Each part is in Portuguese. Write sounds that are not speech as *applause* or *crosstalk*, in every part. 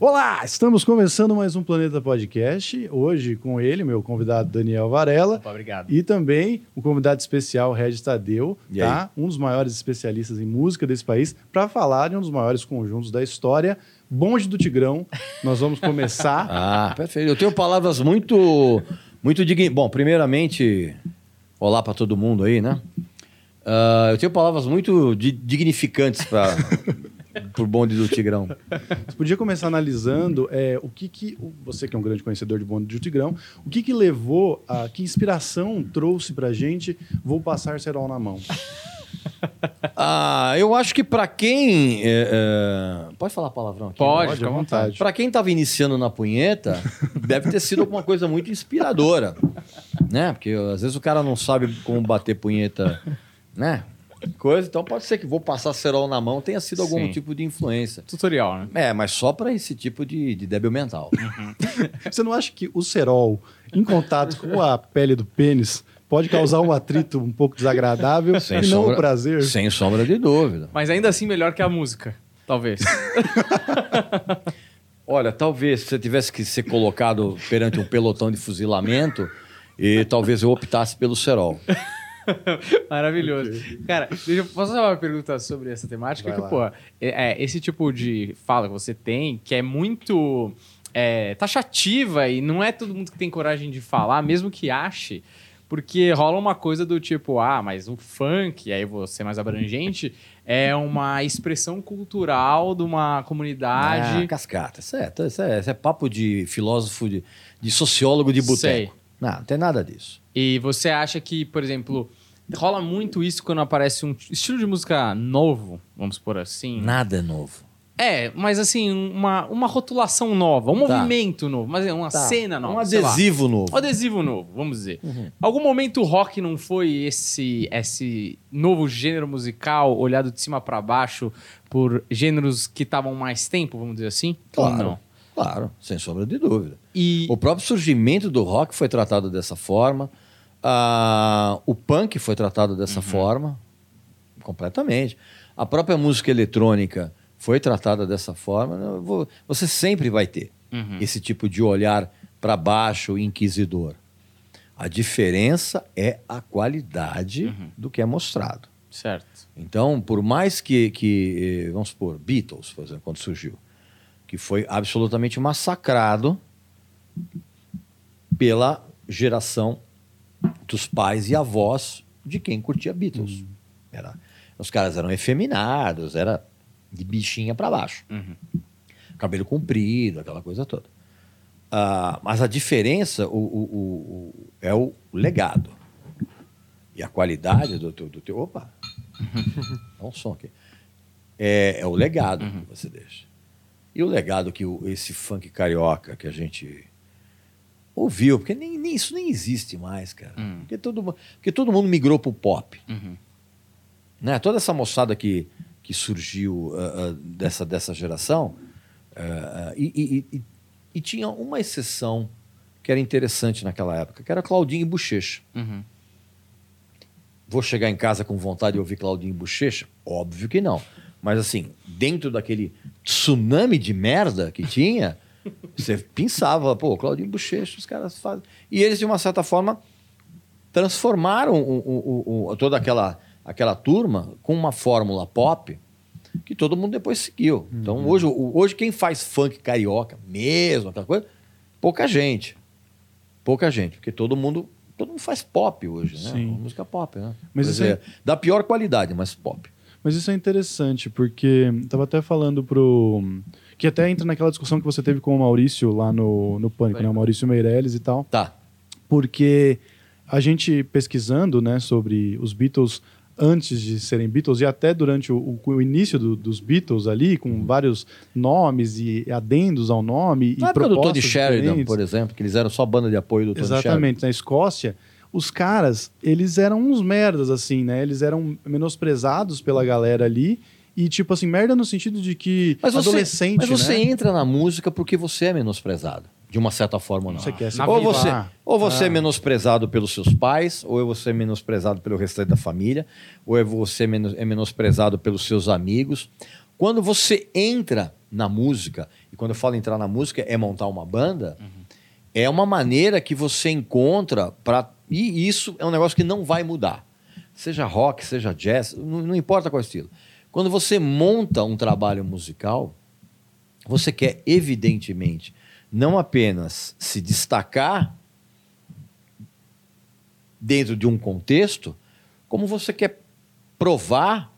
Olá, estamos começando mais um Planeta Podcast. Hoje com ele, meu convidado Daniel Varela. Opa, obrigado. E também o convidado especial, Regis Tadeu, E tá? um dos maiores especialistas em música desse país, para falar de um dos maiores conjuntos da história, Bonde do Tigrão. Nós vamos começar. *laughs* Ah, perfeito. Eu tenho palavras muito, muito dignas. Bom, primeiramente, olá para todo mundo aí, né? Ah, eu tenho palavras muito di- dignificantes para o bonde do Tigrão. Você podia começar analisando é, o que que você que é um grande conhecedor de Bonde do Tigrão, o que que levou a que inspiração trouxe pra gente Vou passar cerol na mão. *laughs* Ah, eu acho que para quem. é, é, Pode falar palavrão aqui? Pode, Pode, fica à vontade. vontade. Para quem estava iniciando na punheta, deve ter sido alguma coisa muito inspiradora, né? Porque às vezes o cara não sabe como bater punheta, né? Coisa, então pode ser que vou passar cerol na mão tenha sido algum Sim. tipo de influência. Tutorial, né? É, mas só para esse tipo de, de débil mental. *laughs* Você não acha que o cerol, em contato com a pele do pênis, pode causar um atrito um pouco desagradável Sem e não sombra- o prazer? Sem sombra de dúvida. Mas ainda assim melhor que a música, talvez. *laughs* Olha, talvez se você tivesse que ser colocado perante um pelotão de fuzilamento, e talvez eu optasse pelo cerol. *laughs* Maravilhoso. Cara, deixa eu posso fazer uma pergunta sobre essa temática? Vai que, pô, é, é, esse tipo de fala que você tem, que é muito é, taxativa e não é todo mundo que tem coragem de falar, mesmo que ache, porque rola uma coisa do tipo, ah, mas o funk, aí vou ser mais abrangente, *laughs* é uma expressão cultural de uma comunidade. Ah, cascata. Isso é, isso é, isso é papo de filósofo, de, de sociólogo de boteco. Não, não tem nada disso. E você acha que, por exemplo, rola muito isso quando aparece um estilo de música novo, vamos por assim? Nada é novo. É, mas assim, uma, uma rotulação nova, um Tá. movimento novo, mas é uma Tá. cena nova. Um adesivo novo. Um adesivo novo, vamos dizer. Uhum. Algum momento o rock não foi esse esse novo gênero musical olhado de cima pra baixo por gêneros que estavam mais tempo, vamos dizer assim? Ou Claro. não? Claro, sem sombra de dúvida. E O próprio surgimento do rock foi tratado dessa forma. Ah, o punk foi tratado dessa forma, completamente. A própria música eletrônica foi tratada dessa forma. Vou- Você sempre vai ter Uhum. esse tipo de olhar para baixo inquisidor. A diferença é a qualidade do que é mostrado. certo. Então, por mais que, que eh, vamos supor, Beatles, por exemplo, quando surgiu, que foi absolutamente massacrado pela geração dos pais e avós de quem curtia Beatles. Era, os caras eram efeminados, era de bichinha para baixo. Uhum. Cabelo comprido, aquela coisa toda. Ah, mas a diferença o, o- o- é o legado. E a qualidade do teu. Do teu opa! *laughs* Dá um som aqui. É, é o legado que você deixa. E o legado que o- esse funk carioca que a gente ouviu, porque nem, nem- isso nem existe mais, cara. Hum. Porque, todo, porque todo mundo migrou pro pop. Uhum. Né? Toda essa moçada que, que surgiu ah, ah, dessa, dessa geração, ah, e, e- e- e tinha uma exceção que era interessante naquela época, que era Claudinho e Bochecha. Uhum. Vou chegar em casa com vontade de ouvir Claudinho e Bochecha? Óbvio que não. Mas assim, dentro daquele tsunami de merda que tinha, você pensava, pô, Claudinho Bochecha, os caras fazem. E eles, de uma certa forma, transformaram o- o- o- toda aquela, aquela turma com uma fórmula pop que todo mundo depois seguiu. Então, hoje, o- hoje, quem faz funk carioca mesmo, aquela coisa, pouca gente. Pouca gente, porque todo mundo, todo mundo faz pop hoje, né? Sim. Música pop, né? Mas isso dizer, da pior qualidade, mas pop. Mas isso é interessante, porque tava até falando pro. Que até entra naquela discussão que você teve com o Maurício lá no, no Pânico, né? O Maurício Meirelles e tal. Tá. Porque a gente pesquisando, né, sobre os Beatles antes de serem Beatles e até durante o, o- início do- dos Beatles ali, com vários nomes e adendos ao nome Na e época do Tony propostas Sheridan, diferentes. por exemplo, que eles eram só banda de apoio do Tony Sheridan. Exatamente, na Escócia, os caras, eles eram uns merdas, assim, né? Eles eram menosprezados pela galera ali. E, tipo assim, merda no sentido de que Mas você, adolescente, mas você né? entra na música porque você é menosprezado. De uma certa forma ou não. Você quer se Na ou você, Ah. ou você é Ah. menosprezado pelos seus pais, ou você é menosprezado pelo restante da família, ou é você menos- é menosprezado pelos seus amigos. Quando você entra na música, e quando eu falo entrar na música, é montar uma banda, é uma maneira que você encontra para. E isso é um negócio que não vai mudar. Seja rock, seja jazz, não, não importa qual estilo. Quando você monta um trabalho musical, você quer, evidentemente, não apenas se destacar dentro de um contexto, como você quer provar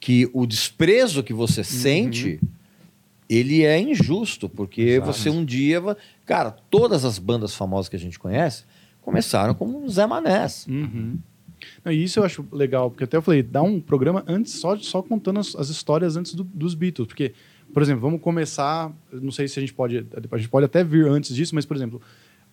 que o desprezo que você sente ele é injusto, porque Exato. você um dia. Cara, todas as bandas famosas que a gente conhece começaram como Zé Manés. Uhum. Não, E isso eu acho legal, porque até eu falei, dá um programa antes só, só contando as, as histórias antes do- dos Beatles. Porque, por exemplo, vamos começar. Não sei se a gente pode. A gente pode até vir antes disso, mas, por exemplo,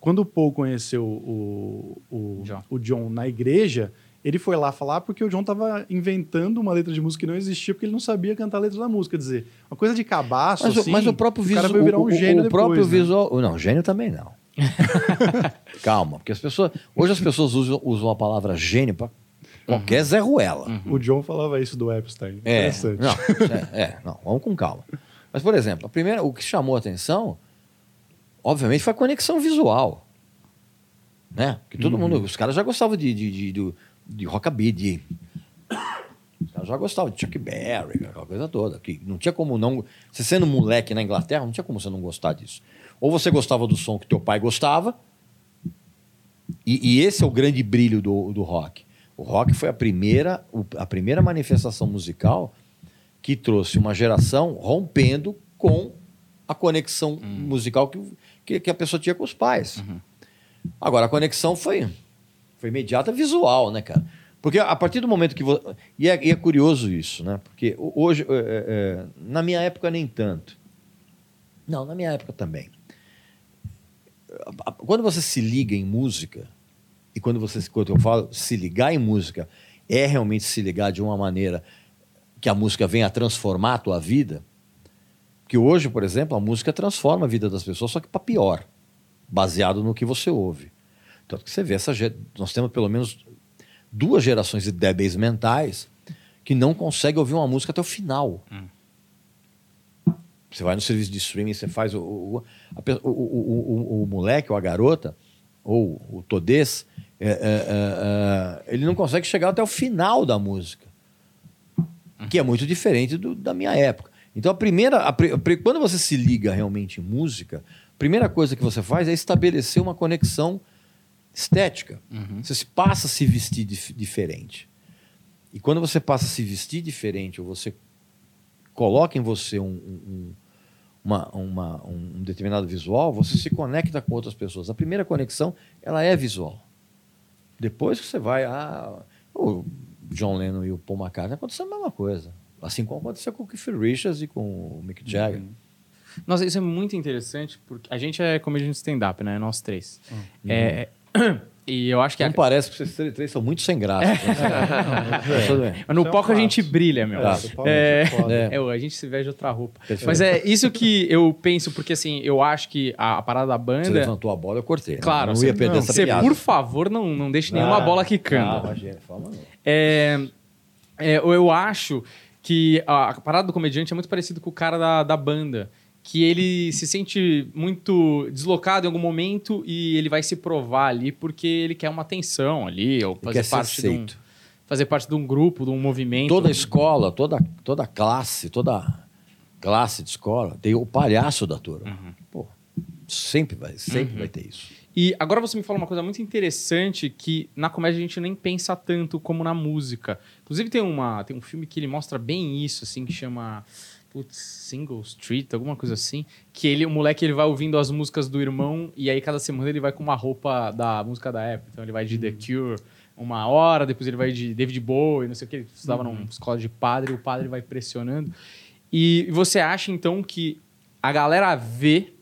quando o Paul conheceu o, o, John. o John na igreja, ele foi lá falar porque o John estava inventando uma letra de música que não existia, porque ele não sabia cantar a letra da música. Quer dizer, uma coisa de cabaço. Mas, o- assim, mas o próprio o cara visual. vai virar um o, gênio o depois, próprio né? visual. Não, gênio também não. *laughs* Calma, porque as pessoas. Hoje as pessoas usam, usam a palavra gênio para qualquer Zé Ruela. O John falava isso do Epstein. É, Interessante. não, é, é, *laughs* não, vamos com calma. Mas, por exemplo, a primeira, o que chamou a atenção, obviamente, foi a conexão visual. Né? Porque todo mundo, os caras já gostavam de, de, de, de, de rockabilly, de... Os caras já gostavam de Chuck Berry, aquela coisa toda. Que não tinha como não... Você sendo moleque na Inglaterra, não tinha como você não gostar disso. Ou você gostava do som que teu pai gostava, e, e esse é o grande brilho do, do rock. O rock foi a primeira, a primeira manifestação musical que trouxe uma geração rompendo com a conexão musical que, que, que a pessoa tinha com os pais. Agora, a conexão foi, foi imediata visual, né, cara? Porque a partir do momento que você. E é, e é curioso isso, né? Porque ho- hoje, é, é, na minha época, nem tanto. Não, na minha época também. Quando você se liga em música, e quando você quando eu falo se ligar em música, é realmente se ligar de uma maneira que a música venha a transformar a tua vida. Que hoje, por exemplo, a música transforma a vida das pessoas, só que para pior, baseado no que você ouve. Tanto que você vê essa nós temos pelo menos duas gerações de débeis mentais que não conseguem ouvir uma música até o final. Você vai no serviço de streaming, você faz o, o, o, o, o, o- o moleque ou a garota, ou o todês, é, é, é, é, ele não consegue chegar até o final da música. Que é muito diferente do- da minha época. Então, a primeira. a a quando você se liga realmente em música, a primeira coisa que você faz é estabelecer uma conexão estética. Você se passa a se vestir dif- diferente. E quando você passa a se vestir diferente, ou você coloca em você um, um- um- uma- uma- um determinado visual, você se conecta com outras pessoas. A primeira conexão, ela é visual. Depois que você vai, ah, o John Lennon e o Paul McCartney aconteceu a mesma coisa. Assim como aconteceu com o Keith Richards e com o Mick Jagger. Nossa, isso é muito interessante, porque a gente é comediante de stand-up, né? Nós três. Uhum. É, *clears throat* e eu acho que... Não a- parece que vocês três- são muito sem graça. Mas *laughs* tudo bem. Mas no é um palco a gente brilha, meu. Tá. É, é foda. É. É, a gente se veste de outra roupa. Perfeito. Mas é isso que eu penso, porque assim, eu acho que a, a parada da Você banda. levantou a bola, eu cortei. né? Claro, não você, ia perder não, essa você, piada. por favor, não, não deixe nenhuma Ah, bola quicando. imagina, fala não. É, é, eu- eu acho que a, a parada do comediante é muito parecido com o cara da, da banda. Que ele se sente muito deslocado em algum momento e ele vai se provar ali porque ele quer uma atenção ali, ou fazer parte, de um, fazer parte de um grupo, de um movimento. Toda escola, toda, toda classe, toda classe de escola tem o palhaço da turma. Uhum. Pô, sempre vai, sempre vai ter isso. E agora você me fala uma coisa muito interessante que na comédia a gente nem pensa tanto como na música. Inclusive tem, uma, tem um filme que ele mostra bem isso, assim, que chama putz, Single Street, alguma coisa assim. Que ele, o moleque ele vai ouvindo as músicas do irmão e aí cada semana ele vai com uma roupa da música da época. Então ele vai de The Cure uma hora, depois ele vai de David Bowie, não sei o que. Ele estudava numa escola de padre o padre vai pressionando. E você acha então que a galera vê.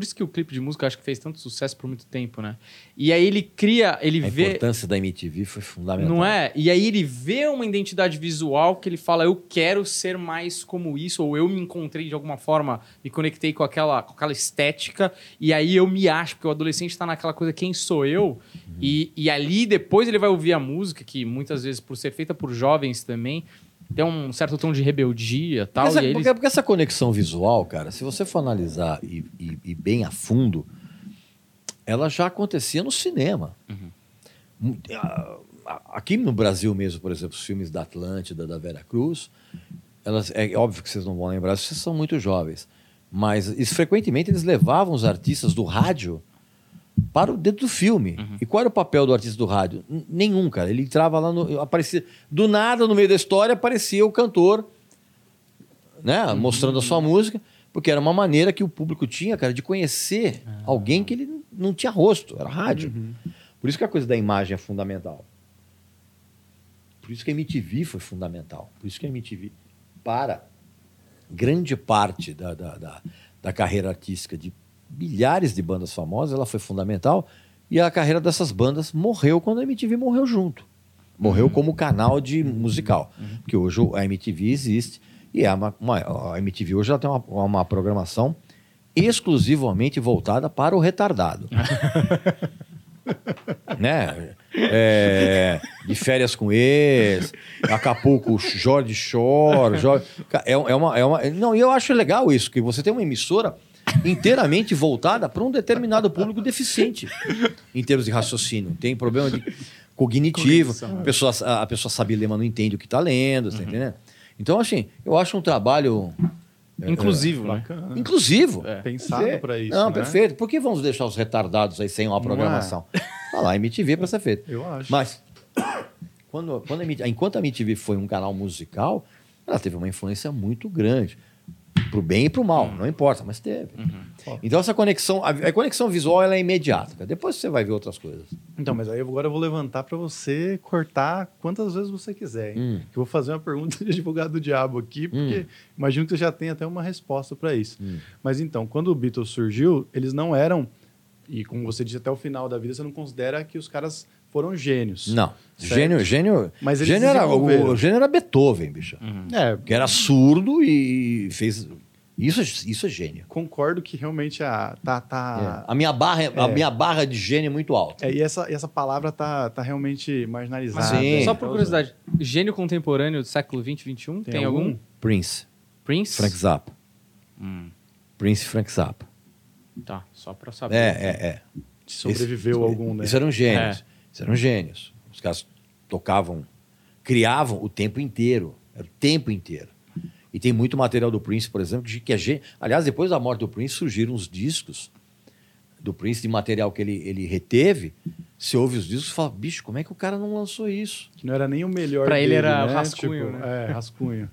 Por isso que o clipe de música acho que fez tanto sucesso por muito tempo, né? E aí ele cria, ele A vê. importância da MTV foi fundamental. Não é? E aí ele vê uma identidade visual que ele fala, eu quero ser mais como isso, ou eu me encontrei de alguma forma, me conectei com aquela, com aquela estética, e aí eu me acho, porque o adolescente tá naquela coisa, quem sou eu? E, e ali depois ele vai ouvir a música, que muitas vezes, por ser feita por jovens também, tem um certo tom de rebeldia tal, Essa- e aí eles... porque, porque essa conexão visual, cara, se você for analisar e, e- e bem a fundo, ela já acontecia no cinema. A- Aqui no Brasil mesmo, por exemplo, os filmes da Atlântida, da Vera Cruz, elas, é óbvio que vocês não vão lembrar, vocês são muito jovens, mas isso, frequentemente eles levavam os artistas do rádio para o dentro do filme. E qual era o papel do artista do rádio? N- Nenhum, cara. Ele entrava lá no. Aparecia. Do nada, no meio da história, aparecia o cantor, né? Mostrando a sua música, porque era uma maneira que o público tinha, cara, de conhecer alguém que ele não tinha rosto, era rádio. Por isso que a coisa da imagem é fundamental. Por isso que a MTV foi fundamental. Por isso que a MTV, para grande parte da, da, da, da carreira artística de milhares de bandas famosas, ela foi fundamental. E a carreira dessas bandas morreu quando a MTV morreu junto. Morreu como canal de musical. Porque hoje a MTV existe. E é uma, uma- a MTV hoje ela tem uma, uma programação exclusivamente voltada para o retardado. *laughs* né? É, de férias com ex, Acapulco, Jorge Shore, Jorge... É, é uma, é uma... Não, e eu acho legal isso, que você tem uma emissora inteiramente voltada para um determinado público deficiente em termos de raciocínio. Tem problema de cognitivo, a pessoa, a pessoa sabe ler, mas não entende o que está lendo, tá entendendo? Então, assim, eu acho um trabalho Inclusivo, né? Bacana. inclusivo. Pensado Perfeito. para isso. Não, né? perfeito. Por que vamos deixar os retardados aí sem uma Não é? programação? Olha lá, a MTV para ser feito. Eu acho. Mas, quando, quando a MTV, enquanto a MTV foi um canal musical, ela teve uma influência muito grande. Pro bem e pro mal, não importa, mas teve. Então, essa conexão, a, a conexão visual ela é imediata. cara. Depois você vai ver outras coisas. Então, mas aí agora eu vou levantar para você cortar quantas vezes você quiser. Hein? Hum. Que eu vou fazer uma pergunta de advogado do diabo aqui, porque imagino que você já tem até uma resposta para isso. Hum. Mas então, quando o Beatles surgiu, eles não eram, e como você disse até o final da vida, você não considera que os caras foram gênios. Não. Certo. Gênio, gênio, Mas eles gênio era, o, o gênio era Beethoven, bicho. É, Que era surdo e fez. Isso, é- isso é gênio. concordo que realmente a, tá. tá É. A, minha barra, a É. minha barra de gênio é muito alta. é, e essa, e essa palavra tá, tá realmente marginalizada. Sim. Só por curiosidade, gênio contemporâneo do século 20, 21, tem, Tem algum? algum? Prince, Prince? Frank Zappa. Hum, Prince e Frank Zappa. tá, só pra saber. É, é, é. Sobreviveu Esse- algum, né? Isso eram gênios. É. Eram gênios. Os caras tocavam, criavam o tempo inteiro. Era o tempo inteiro. E tem muito material do Prince, por exemplo, de- que é gênio. Aliás, depois da morte do Prince, surgiram uns discos do Prince de material que ele, ele reteve. Você ouve os discos e fala, bicho, como é que o cara não lançou isso? Que não era nem o melhor Pra ele era né? rascunho, Tipo, né? É, rascunho.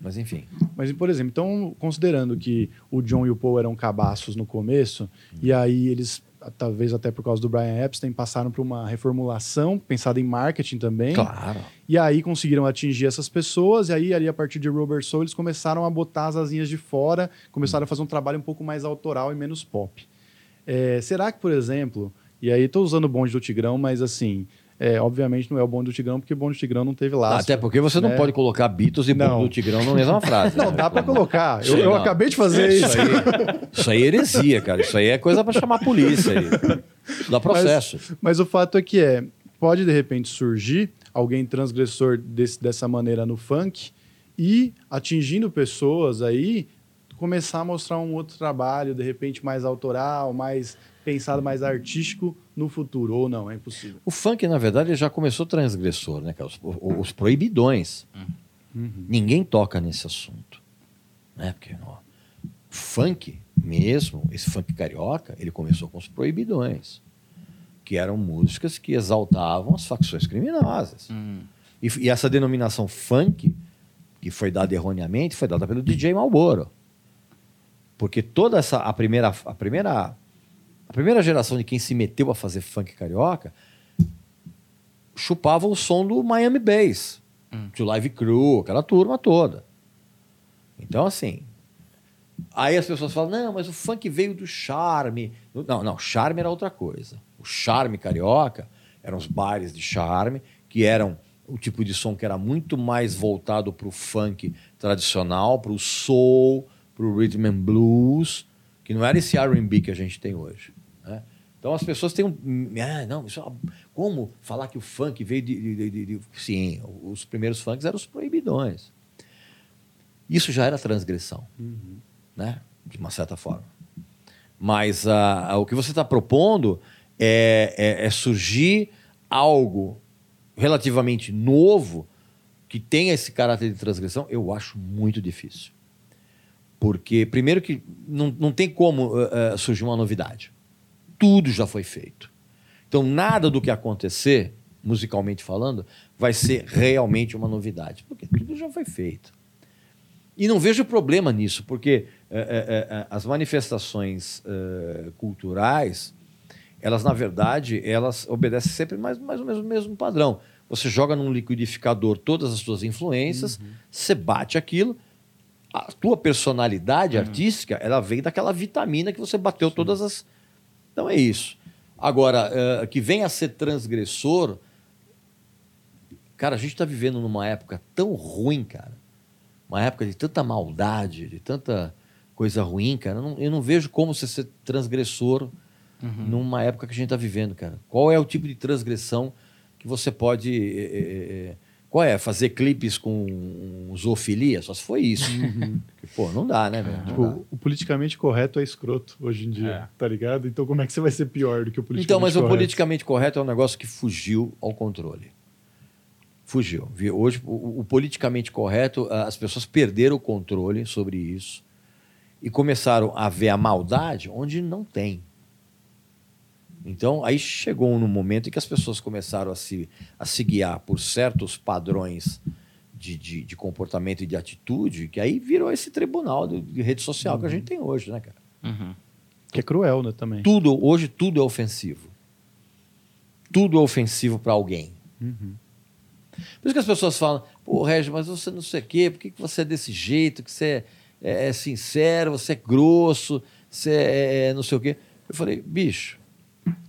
Mas enfim. Mas, por exemplo, então, considerando que o John e o Paul eram cabaços no começo, e aí eles, talvez até por causa do Brian Epstein, passaram por uma reformulação, pensada em marketing também, Claro. e aí conseguiram atingir essas pessoas, e aí, ali, a partir de Robert Soul, eles começaram a botar as asinhas de fora, começaram a fazer um trabalho um pouco mais autoral e menos pop. É, será que, por exemplo, e aí estou usando o bonde do Tigrão, mas assim, é, obviamente não é o bonde do Tigrão, porque o bonde do Tigrão não teve laço. Até porque você não né? pode colocar Beatles e Não. Bonde do Tigrão na mesma frase. *laughs* Não, né? dá para colocar. Eu, eu não. acabei de fazer isso. Isso aí, isso aí é heresia, cara. Isso aí é coisa para chamar a polícia. Aí. Dá processo. Mas o fato é que é, pode de repente surgir alguém transgressor desse- dessa maneira no funk e atingindo pessoas aí começar a mostrar um outro trabalho, de repente mais autoral, mais pensado, mais artístico no futuro, ou não, é impossível. O funk, na verdade, ele já começou transgressor, né, cara? Os, os proibidões. Ninguém toca nesse assunto. Né? Porque ó, o funk mesmo, esse funk carioca, ele começou com os proibidões. Que eram músicas que exaltavam as facções criminosas. Hum. E, e essa denominação funk, que foi dada erroneamente, foi dada pelo DJ Malboro. Porque toda essa a primeira a primeira primeira geração de quem se meteu a fazer funk carioca chupava o som do Miami Bass, de Live Crew, aquela turma toda. Então assim, aí as pessoas falam: "Não, mas o funk veio do charme". Não, não, charme era outra coisa. O charme carioca eram os bares de charme que eram o tipo de som que era muito mais voltado para o funk tradicional, para o soul, para o rhythm and blues, que não era esse R&B que a gente tem hoje. Então as pessoas têm um. Ah, não, isso, é- como falar que o funk veio de, de- de- de- Sim, os primeiros funks eram os proibidões. Isso já era transgressão, né? De uma certa forma. Mas ah, ah, o que você está propondo é, é- é surgir algo relativamente novo que tenha esse caráter de transgressão, eu acho muito difícil. Porque, primeiro, que não, não tem como eh, surgir uma novidade. Tudo já foi feito. Então, nada do que acontecer, musicalmente falando, vai ser realmente uma novidade, porque tudo já foi feito. E não vejo problema nisso, porque eh, eh, eh, as manifestações eh, culturais, elas, na verdade, elas obedecem sempre mais, mais ou menos o mesmo padrão. Você joga num liquidificador todas as suas influências, você bate aquilo, a tua personalidade artística, ela vem daquela vitamina que você bateu todas as... Então é isso. Agora, eh, que venha a ser transgressor... Cara, a gente está vivendo numa época tão ruim, cara. Uma época de tanta maldade, de tanta coisa ruim, cara. Eu não, eu não vejo como você ser transgressor numa época que a gente está vivendo, cara. Qual é o tipo de transgressão que você pode. eh, eh, qual é? Fazer clipes com zoofilia? Só se foi isso. Porque, Pô, não dá, né, velho? Dá. Tipo, o politicamente correto é escroto hoje em dia, É. tá ligado? Então como é que você vai ser pior do que o politicamente Então, mas o correto? politicamente correto é um negócio que fugiu ao controle. Fugiu. Hoje, o, o politicamente correto, as pessoas perderam o controle sobre isso e começaram a ver a maldade onde não tem. Então, aí chegou num momento em que as pessoas começaram a se, a se guiar por certos padrões de, de, de comportamento e de atitude, que aí virou esse tribunal de, de rede social que a gente tem hoje, né, cara? Uhum. Que é cruel, né, também. Tudo, hoje tudo é ofensivo. Tudo é ofensivo para alguém. Uhum. Por isso que as pessoas falam, pô, Regis, mas você não sei o quê, por que que você é desse jeito, que você é, é sincero, você é grosso, você é, é não sei o quê. Eu falei, bicho,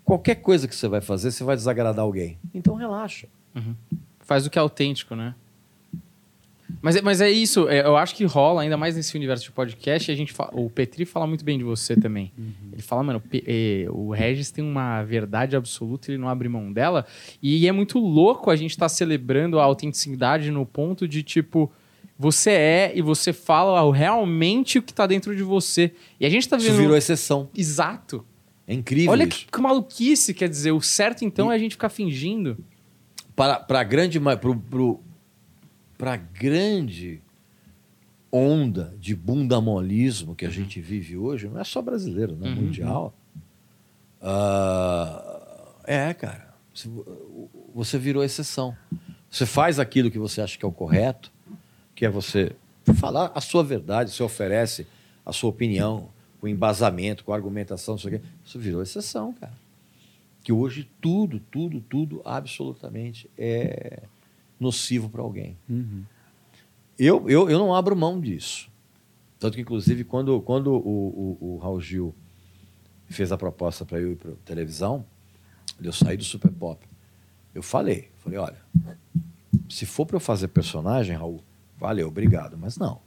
qualquer coisa que você vai fazer, você vai desagradar alguém. Então relaxa. Faz o que é autêntico, né? Mas, é- mas é isso, é, eu acho que rola, ainda mais nesse universo de podcast, a gente fa- o Petri fala muito bem de você também. Ele fala, mano, é, o Regis tem uma verdade absoluta, ele não abre mão dela. E é muito louco a gente estar celebrando a autenticidade no ponto de, tipo, você é e você fala realmente o que tá dentro de você. E a gente tá Isso vivendo... virou exceção. Exato. É incrível Olha isso. que, que maluquice, quer dizer, o certo então é a gente ficar fingindo. para para grande ma- pro, pro, pra grande onda de bundamolismo que a gente vive hoje, não é só brasileiro, né? Mundial. Ah, é, cara. Você- Você virou exceção. Você faz aquilo que você acha que é o correto, que é você falar a sua verdade, você oferece a sua opinião com embasamento, com argumentação, não sei o quê. Isso virou exceção, cara que hoje tudo, tudo, tudo absolutamente é nocivo para alguém. Uhum. Eu, eu, eu não abro mão disso. Tanto que, inclusive, quando, quando o, o, o Raul Gil fez a proposta para eu ir para televisão, eu saí do Super Pop. Eu falei, falei, olha, se for para eu fazer personagem, Raul, valeu, obrigado, mas não.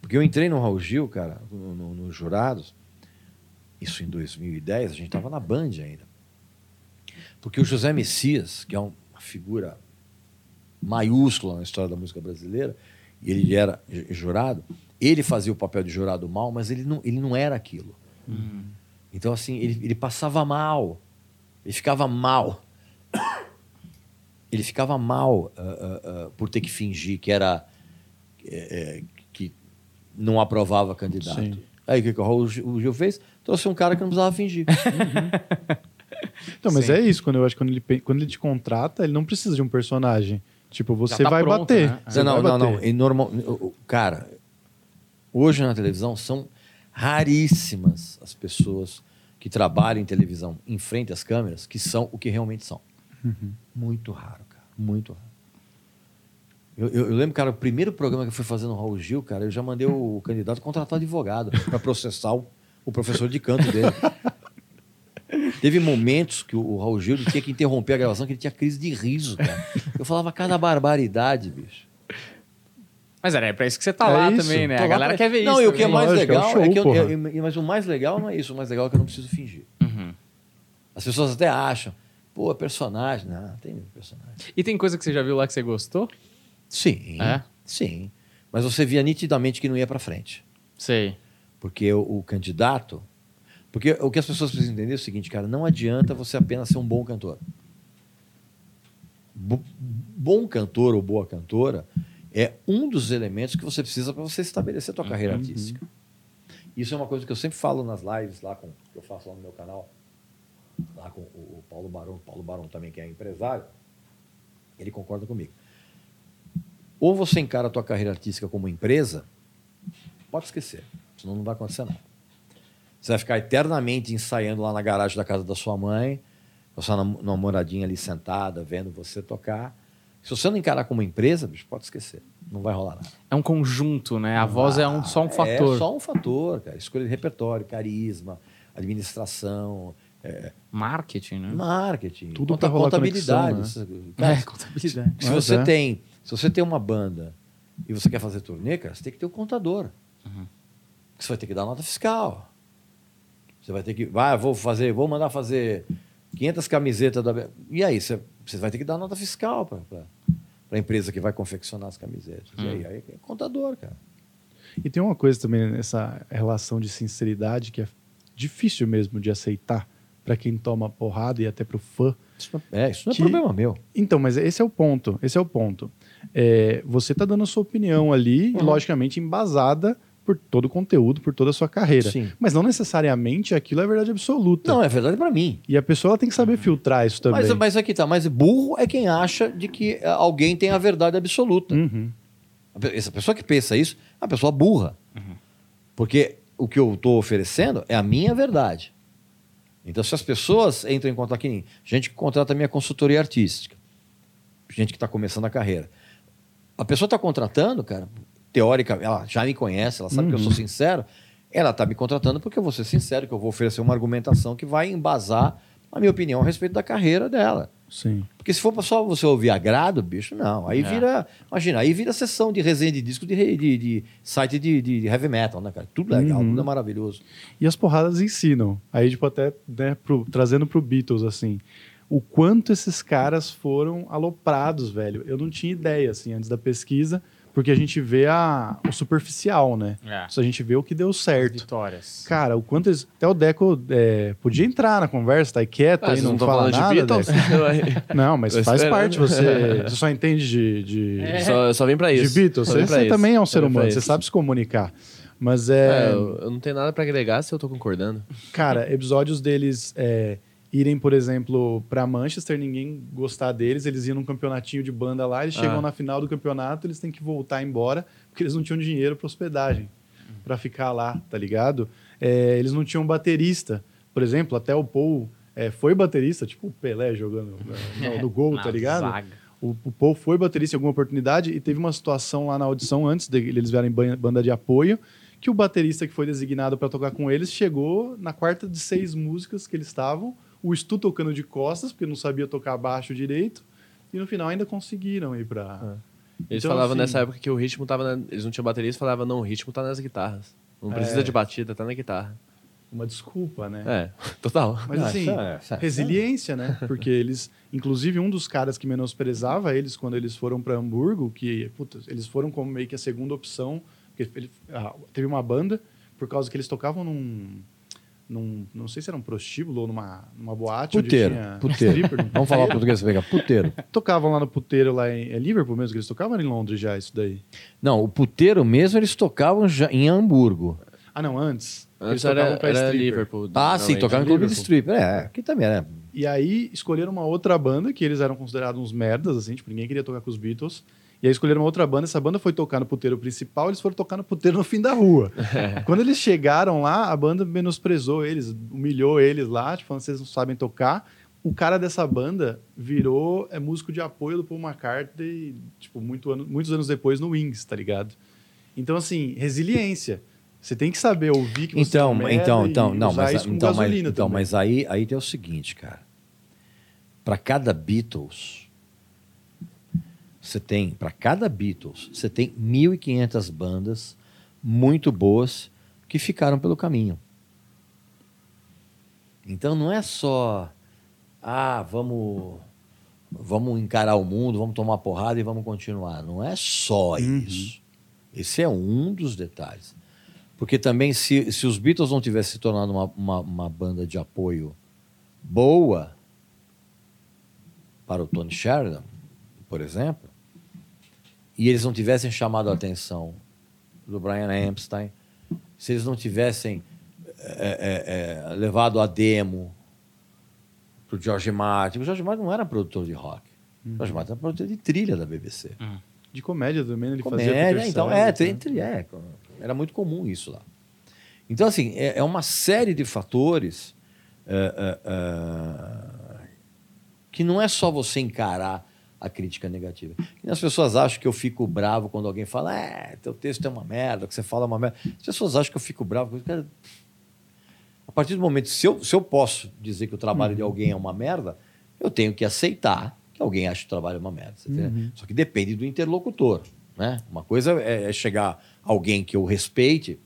Porque eu entrei no Raul Gil, cara, no, no, nos jurados, isso em 2010, a gente estava na Band ainda. Porque o José Messias, que é um- uma figura maiúscula na história da música brasileira, e ele era ju- jurado, ele fazia o papel de jurado mal, mas ele não, ele não era aquilo. Então, assim, ele, ele passava mal, ele ficava mal. Ele ficava mal ah, ah, ah, por ter que fingir que era. Não aprovava candidato. Sim. Aí o que, que o Raul Gil fez? Trouxe um cara que não precisava fingir. *laughs* Então, mas Sim. é isso, quando eu acho que quando ele, quando ele te contrata, ele não precisa de um personagem. Tipo, você tá vai pronto, bater. né? Você não, vai não, não. bater. E normal, cara, hoje na televisão são raríssimas as pessoas que trabalham em televisão em frente às câmeras que são o que realmente são. Muito raro, cara. Muito raro. Eu, eu- eu lembro, cara, o primeiro programa que eu fui fazer no Raul Gil, cara, eu já mandei o candidato contratar advogado para processar o, o professor de canto dele. *laughs* Teve momentos que o, o Raul Gil tinha que interromper a gravação, que ele tinha crise de riso, cara. Eu falava cada barbaridade, bicho. Mas era pra isso que você tá É lá isso. também, né? Tô A galera pra- quer ver não, isso. e o que é também. mais Lógico, é legal é, show, que eu, eu- mas o mais legal não é isso. O mais legal é que eu não preciso fingir. Uhum. As pessoas até acham, pô, personagem. Não, tem personagem. E tem coisa que você já viu lá que você gostou? Sim, É? sim. Mas você via nitidamente que não ia para frente. Sei. Porque o, o candidato. Porque o que as pessoas precisam entender é o seguinte, cara, não adianta você apenas ser um bom cantor. Bo- bom cantor ou boa cantora é um dos elementos que você precisa para você estabelecer a tua carreira artística. Isso é uma coisa que eu sempre falo nas lives lá com, que eu faço lá no meu canal, lá com o, o Paulo Barão, Paulo Barão também que é empresário, ele concorda comigo. Ou você encara a tua carreira artística como empresa, pode esquecer, senão não vai acontecer nada. Você vai ficar eternamente ensaiando lá na garagem da casa da sua mãe, com a sua nam- namoradinha ali sentada, vendo você tocar. Se você não encarar como empresa, bicho, pode esquecer. Não vai rolar nada. É um conjunto, né? A voz é um, só um fator. É só um fator, cara. Escolha de repertório, carisma, administração, é, Marketing, né? marketing, Tudo conta- pra rolar contabilidade. conexão, Cara, É, contabilidade. se você é. tem, se você tem uma banda e você quer fazer turnê, cara, você tem que ter um contador. Você vai ter que dar nota fiscal. Você vai ter que, vai, vou fazer, vou mandar fazer 500 camisetas da e aí você, você vai ter que dar nota fiscal para a empresa que vai confeccionar as camisetas. E aí, aí é contador, cara. E tem uma coisa também nessa relação de sinceridade que é difícil mesmo de aceitar para quem toma porrada e até pro fã. Isso não, é, isso não é Que- problema meu. Então, mas esse é o ponto. Esse é o ponto. É, você tá dando a sua opinião ali, Uhum. e logicamente embasada por todo o conteúdo, por toda a sua carreira. Sim. Mas não necessariamente aquilo é verdade absoluta. Não, é verdade para mim. E a pessoa tem que saber filtrar isso também. Mas, mas aqui tá, mas burro é quem acha de que eh, alguém tem a verdade absoluta. Uhum. Essa pessoa que pensa isso é uma pessoa burra. Porque o que eu estou oferecendo é a minha verdade. Então, se as pessoas entram em contato aqui, gente que contrata a minha consultoria artística, gente que está começando a carreira. A pessoa está contratando, cara, teórica, ela já me conhece, ela sabe que eu sou sincero, ela está me contratando porque eu vou ser sincero, que eu vou oferecer uma argumentação que vai embasar a minha opinião a respeito da carreira dela. Sim. Porque se for só você ouvir agrado, bicho, não. Aí É. vira. Imagina, aí vira sessão de resenha de disco de, de, de site de, de heavy metal, né, cara? Tudo legal, Uhum. tudo é maravilhoso. E as porradas ensinam. Aí, tipo, até né, pro- trazendo pro Beatles, assim, o quanto esses caras foram aloprados, velho. Eu não tinha ideia, assim, antes da pesquisa, porque a gente vê a, o superficial, né? É. Só a gente vê o que deu certo. Vitórias. Cara, o quanto eles. Até o Deco é, podia entrar na conversa, tá aí quieto, Ah, aí não, não fala falando de nada. Beatles? Deco. *laughs* Não, mas Tô faz esperando. parte, você, *laughs* você só entende de, de, É. Só, só vem pra de isso. Beatles. Só Você, você isso. também é um ser humano, você sabe se comunicar. Mas É, é. eu, eu não tenho nada pra agregar se eu tô concordando. Cara, episódios deles é, irem, por exemplo, pra Manchester, ninguém gostar deles, eles iam num campeonatinho de banda lá, eles chegam Ah. na final do campeonato, eles têm que voltar embora, porque eles não tinham dinheiro pra hospedagem, pra ficar lá, tá ligado? É, eles não tinham baterista. Por exemplo, até o Paul é, foi baterista, tipo o Pelé jogando no, no- no gol, *laughs* tá ligado? O, o Paul foi baterista em alguma oportunidade e teve uma situação lá na audição antes deles verem ban- banda de apoio que o baterista que foi designado para tocar com eles chegou na quarta de seis músicas que eles estavam, o Stu tocando de costas porque não sabia tocar baixo direito e no final ainda conseguiram ir para Eles Então, falavam assim- nessa época que o ritmo tava. na- Eles não tinham bateria, eles falavam, não, o ritmo tá nas guitarras. Não precisa É. de batida, tá na guitarra. uma desculpa, né? É, *laughs* total. Mas Não, assim, é- é- resiliência, né? Porque eles, inclusive um dos caras que menosprezava eles quando eles foram para Hamburgo, que puta, eles foram como meio que a segunda opção, porque ele, ah, teve uma banda por causa que eles tocavam num, num não sei se era um prostíbulo ou numa, numa boate Puteiro, onde tinha puteiro. stripper, não Vamos falar *laughs* português, você puteiro. Tocavam lá no puteiro lá em é Liverpool mesmo que eles tocavam ou em Londres já isso daí. Não, o puteiro mesmo eles tocavam já em Hamburgo. Ah, não, antes. Antes eles tocavam era, pra era. Liverpool. Ah, sim, tocavam em clube de Liverpool. stripper. É, aqui também é. E aí escolheram uma outra banda, que eles eram considerados uns merdas, assim, tipo, ninguém queria tocar com os Beatles. E aí escolheram uma outra banda, essa banda foi tocar no puteiro principal, eles foram tocar no puteiro no fim da rua. *laughs* Quando eles chegaram lá, a banda menosprezou eles, humilhou eles lá, tipo, falando, vocês não sabem tocar. O cara dessa banda virou é, músico de apoio do Paul McCartney, tipo, muito ano, muitos anos depois no Wings, tá ligado? Então, assim, resiliência. Você tem que saber ouvir que você Então, é então, então, não, mas, então, mas, então, também. mas aí, aí tem o seguinte, cara. Para cada Beatles, você tem, para cada Beatles, você tem 1.500 bandas muito boas que ficaram pelo caminho. Então não é só ah, vamos, vamos encarar o mundo, vamos tomar porrada e vamos continuar. Não é só isso. Esse é um dos detalhes. Porque também, se, se os Beatles não tivessem se tornado uma, uma, uma banda de apoio boa para o Tony Sheridan, por exemplo, e eles não tivessem chamado a atenção do Brian Epstein, se eles não tivessem é, é, é, levado a demo para o George Martin, o George Martin não era produtor de rock, o George Martin era produtor de trilha da BBC. De comédia também, ele fazia Comédia, Peter então, Sellers, é, né? é, era muito comum isso lá. Então, assim, é, é uma série de fatores é, é, é, que não é só você encarar a crítica negativa. E as pessoas acham que eu fico bravo quando alguém fala, é, teu texto é uma merda, o que você fala é uma merda. As pessoas acham que eu fico bravo. Cara, a partir do momento, se eu, se eu posso dizer que o trabalho de alguém é uma merda, eu tenho que aceitar que alguém acha que o trabalho é uma merda. entendeu? Só que depende do interlocutor. Né? Uma coisa é, é chegar alguém que eu respeite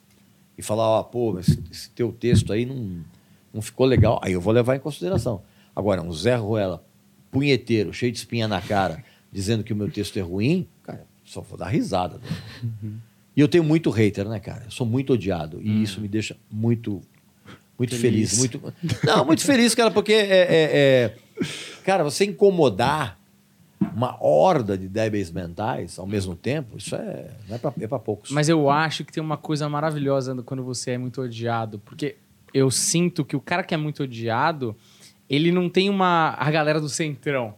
e falar, ó, pô, esse, esse teu texto aí não, não ficou legal. Aí eu vou levar em consideração. Agora, um Zé Ruela, punheteiro, cheio de espinha na cara, dizendo que o meu texto é ruim, cara, só vou dar risada. né? E eu tenho muito hater, né, cara? Eu sou muito odiado. E isso me deixa muito, muito feliz. Feliz. muito, não, muito feliz, cara, porque é, é- é- Cara, você incomodar uma horda de débeis mentais ao mesmo tempo, isso é, não é pra, é pra poucos. Mas eu acho que tem uma coisa maravilhosa quando você é muito odiado, porque eu sinto que o cara que é muito odiado, ele não tem uma a galera do centrão.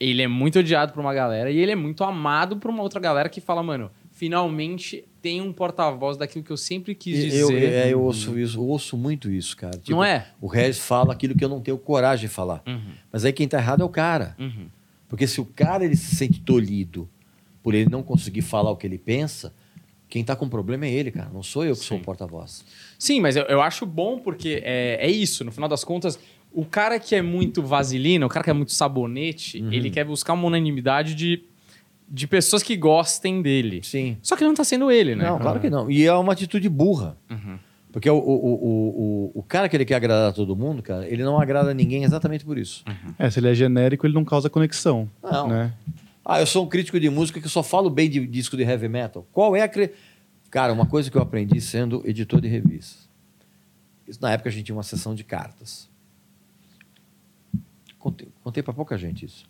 Ele é muito odiado por uma galera e ele é muito amado por uma outra galera que fala, mano, finalmente tem um porta-voz daquilo que eu sempre quis dizer. Eu, é, eu ouço isso, eu ouço muito isso, cara. Tipo, Não é? O Regis fala aquilo que eu não tenho coragem de falar. Uhum, Mas aí quem tá errado é o cara. uhum. Porque se o cara ele se sente tolhido por ele não conseguir falar o que ele pensa, quem tá com problema é ele, cara. Não sou eu que sou Sim. o porta-voz. Sim, mas eu, eu acho bom porque é, é isso, no final das contas, o cara que é muito vaselina, o cara que é muito sabonete, Uhum. ele quer buscar uma unanimidade de, de pessoas que gostem dele. Sim. Só que não tá sendo ele, né? Não, claro que não. E é uma atitude burra. Uhum. Porque o, o, o, o, o cara que ele quer agradar a todo mundo, cara, ele não agrada ninguém exatamente por isso. É, se ele é genérico, ele não causa conexão. Não. Né? Ah, eu sou um crítico de música que só falo bem de disco de heavy metal. Qual é a. Cre... Cara, uma coisa que eu aprendi sendo editor de revistas. Isso, na época a gente tinha uma sessão de cartas. Contei, contei para pouca gente isso.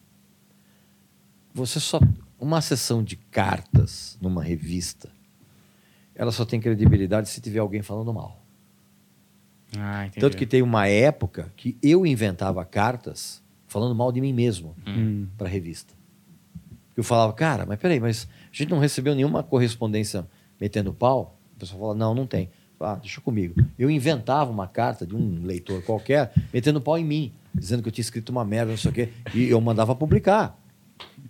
Você só. Uma sessão de cartas numa revista, ela só tem credibilidade se tiver alguém falando mal. Ah. Tanto que tem uma época que eu inventava cartas falando mal de mim mesmo Hum. para a revista. Eu falava, cara, mas peraí, mas a gente não recebeu nenhuma correspondência metendo pau? O pessoal fala, não, não tem. Ah, deixa comigo. Eu inventava uma carta de um leitor qualquer metendo pau em mim, dizendo que eu tinha escrito uma merda, não sei o quê, e eu mandava publicar. *laughs*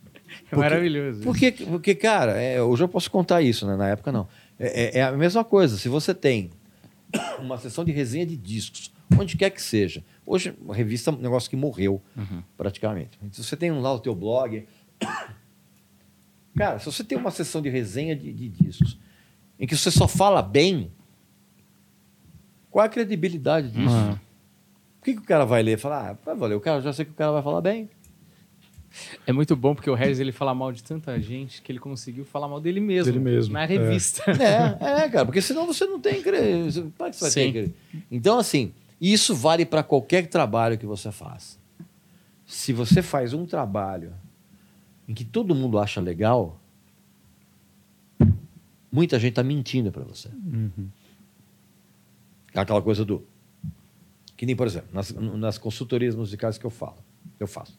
É maravilhoso. Porque, porque cara, é, hoje eu posso contar isso, né? Na época não. É, é- é a mesma coisa. Se você tem uma sessão de resenha de discos, onde quer que seja. Hoje, a revista é um negócio que morreu, Uhum. praticamente. Se você tem lá o teu blog. *coughs* Cara, se você tem uma sessão de resenha de, de discos em que você só fala bem, qual é a credibilidade disso? Ah. O que, que o cara vai ler? Falar, ah, vai valer, o cara já sei que o cara vai falar bem. É muito bom porque o Regis ele fala mal de tanta gente que ele conseguiu falar mal dele mesmo. Dele mesmo, Na é. revista. *laughs* É, é, cara, porque senão você não tem. cre- Como é que você vai Sim. ter? Então, assim, isso vale para qualquer trabalho que você faça. Se você faz um trabalho em que todo mundo acha legal, muita gente está mentindo para você. Uhum. É Aquela coisa do. Que nem, por exemplo, nas, nas consultorias musicais que eu falo, eu faço.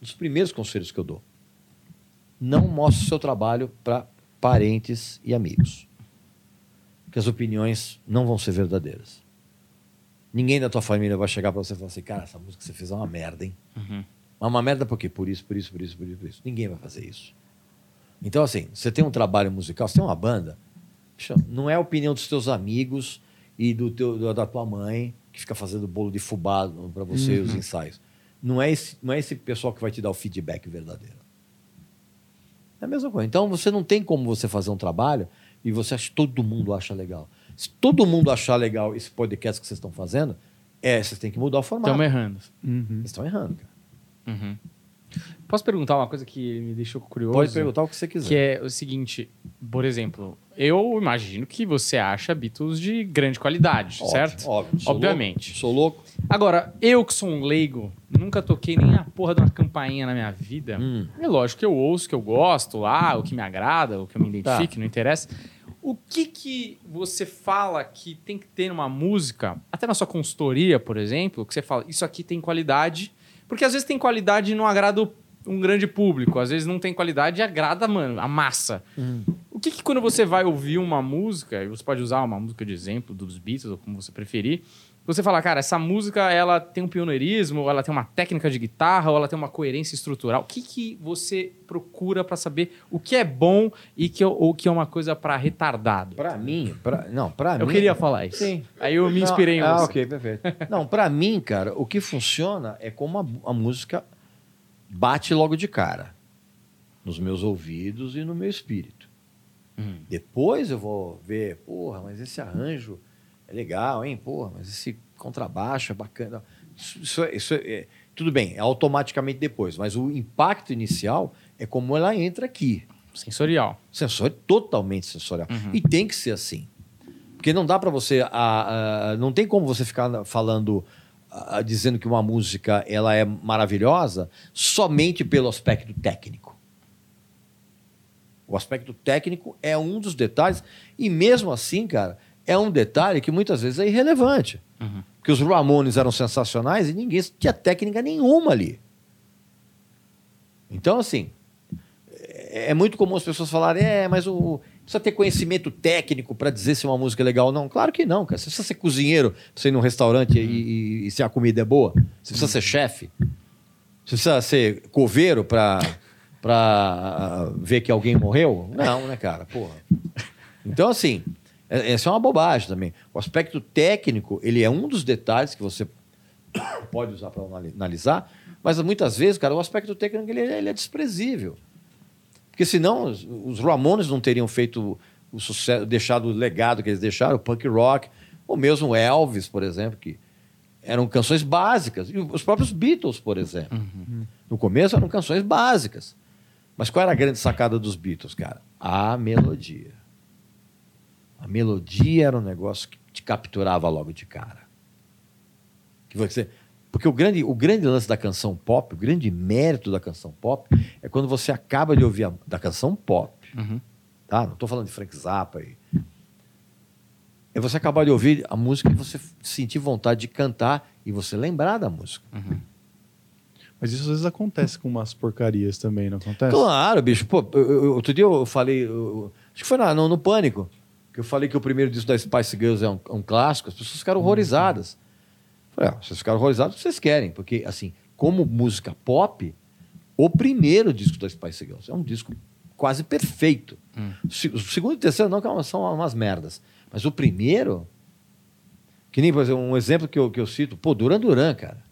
Dos primeiros conselhos que eu dou. Não mostre o seu trabalho para parentes e amigos. Porque as opiniões não vão ser verdadeiras. Ninguém da tua família vai chegar para você e falar assim, cara, essa música que você fez é uma merda, hein? Uhum. Mas uma merda por quê? Por isso, por isso, por isso, por isso, por isso. Ninguém vai fazer isso. Então, assim, você tem um trabalho musical, você tem uma banda, não é a opinião dos teus amigos e do teu, da- tua mãe que fica fazendo bolo de fubá para você e os ensaios. Não é, esse, não é esse pessoal que vai te dar o feedback verdadeiro. É a mesma coisa. Então, você não tem como você fazer um trabalho e você acha que todo mundo acha legal. Se todo mundo achar legal esse podcast que vocês estão fazendo, É, vocês têm que mudar o formato. Estamos errando. Uhum. Estão errando, cara. Uhum. Posso perguntar uma coisa que me deixou curioso? Pode perguntar o que você quiser. Que é o seguinte, por exemplo, eu imagino que você acha Beatles de grande qualidade, Óbvio, certo? Óbvio. Sou Obviamente. louco, sou louco. Agora, eu que sou um leigo, nunca toquei nem a porra de uma campainha na minha vida. Hum. É lógico que eu ouço, que eu gosto lá, o que me agrada, o que eu me identifique, não interessa. O que que você fala que tem que ter numa música, até na sua consultoria, por exemplo, que você fala, isso aqui tem qualidade, porque às vezes tem qualidade e não agrada o- um grande público, às vezes não tem qualidade e agrada, mano, a massa. O que que quando você vai ouvir uma música, e você pode usar uma música de exemplo dos Beatles, ou como você preferir, você fala, cara, essa música ela tem um pioneirismo, ou ela tem uma técnica de guitarra, ou ela tem uma coerência estrutural. O que, que você procura pra saber o que é bom e que, o que é uma coisa pra retardado? Pra mim, pra, não, Eu mim... queria falar isso. Sim. Aí eu me inspirei em não, você. Ah, ok, perfeito. Não, pra mim, cara, o que funciona é como a, a música bate logo de cara. Nos meus ouvidos e no meu espírito. Uhum. Depois eu vou ver, porra, mas esse arranjo é legal, hein? Porra, mas esse contrabaixo é bacana. Isso, isso é- isso é- é- tudo bem, é automaticamente depois, mas o impacto inicial é como ela entra aqui. Sensorial. Sensor totalmente sensorial. Uhum. E tem que ser assim. Porque não dá para você. ah, ah, não tem como você ficar falando, dizendo que uma música ela é maravilhosa somente pelo aspecto técnico. O aspecto técnico é um dos detalhes, e mesmo assim, cara, é um detalhe que muitas vezes é irrelevante. Uhum. Porque os Ramones eram sensacionais e ninguém tinha técnica nenhuma ali. Então, assim, é é muito comum as pessoas falarem, é, mas o precisa ter conhecimento técnico para dizer se uma música é legal ou não. Claro que não, cara. Você precisa ser cozinheiro pra você ir num restaurante e, e- e se a comida é boa. Você precisa ser chefe. Você precisa ser coveiro para para ver que alguém morreu? Não, né, cara? Porra. Então, assim, é- essa é uma bobagem também. O aspecto técnico, ele é um dos detalhes que você *coughs* pode usar para analisar, mas muitas vezes, cara, o aspecto técnico ele, é- ele é desprezível. Porque senão os, os Ramones não teriam feito o sucesso, deixado o legado que eles deixaram, o punk rock, ou mesmo Elvis, por exemplo, que eram canções básicas. E os próprios Beatles, por exemplo. No começo eram canções básicas. Mas qual era a grande sacada dos Beatles, cara? A melodia. A melodia era um negócio que te capturava logo de cara. Que você, porque o grande, o grande lance da canção pop, o grande mérito da canção pop, é quando você acaba de ouvir a, da canção pop, Uhum. tá? Não estou falando de Frank Zappa. E... É você acabar de ouvir a música e você sentir vontade de cantar e você lembrar da música. Mas isso às vezes acontece com umas porcarias também, não acontece? Claro, bicho. Pô, eu- eu- outro dia eu falei, eu- acho que foi na- no, no Pânico, que eu falei que o primeiro disco da Spice Girls é um, um clássico, as pessoas ficaram horrorizadas. Falei, ah, vocês ficaram horrorizados, vocês querem, porque, assim, como música pop, o primeiro disco da Spice Girls é um disco quase perfeito. O se- O segundo e o terceiro não, que é são umas merdas. Mas o primeiro, que nem, por exemplo, um exemplo que eu, que eu cito, pô, Duran Duran, cara.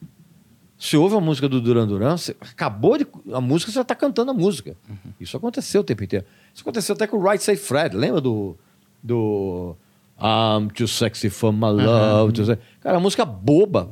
Você ouve a música do Duran Duran, você acabou de. A música, você já está cantando a música. Isso aconteceu o tempo inteiro. Isso aconteceu até com o Right Safe Fred. Lembra do. do I'm too sexy for my love. se- Cara, a música boba.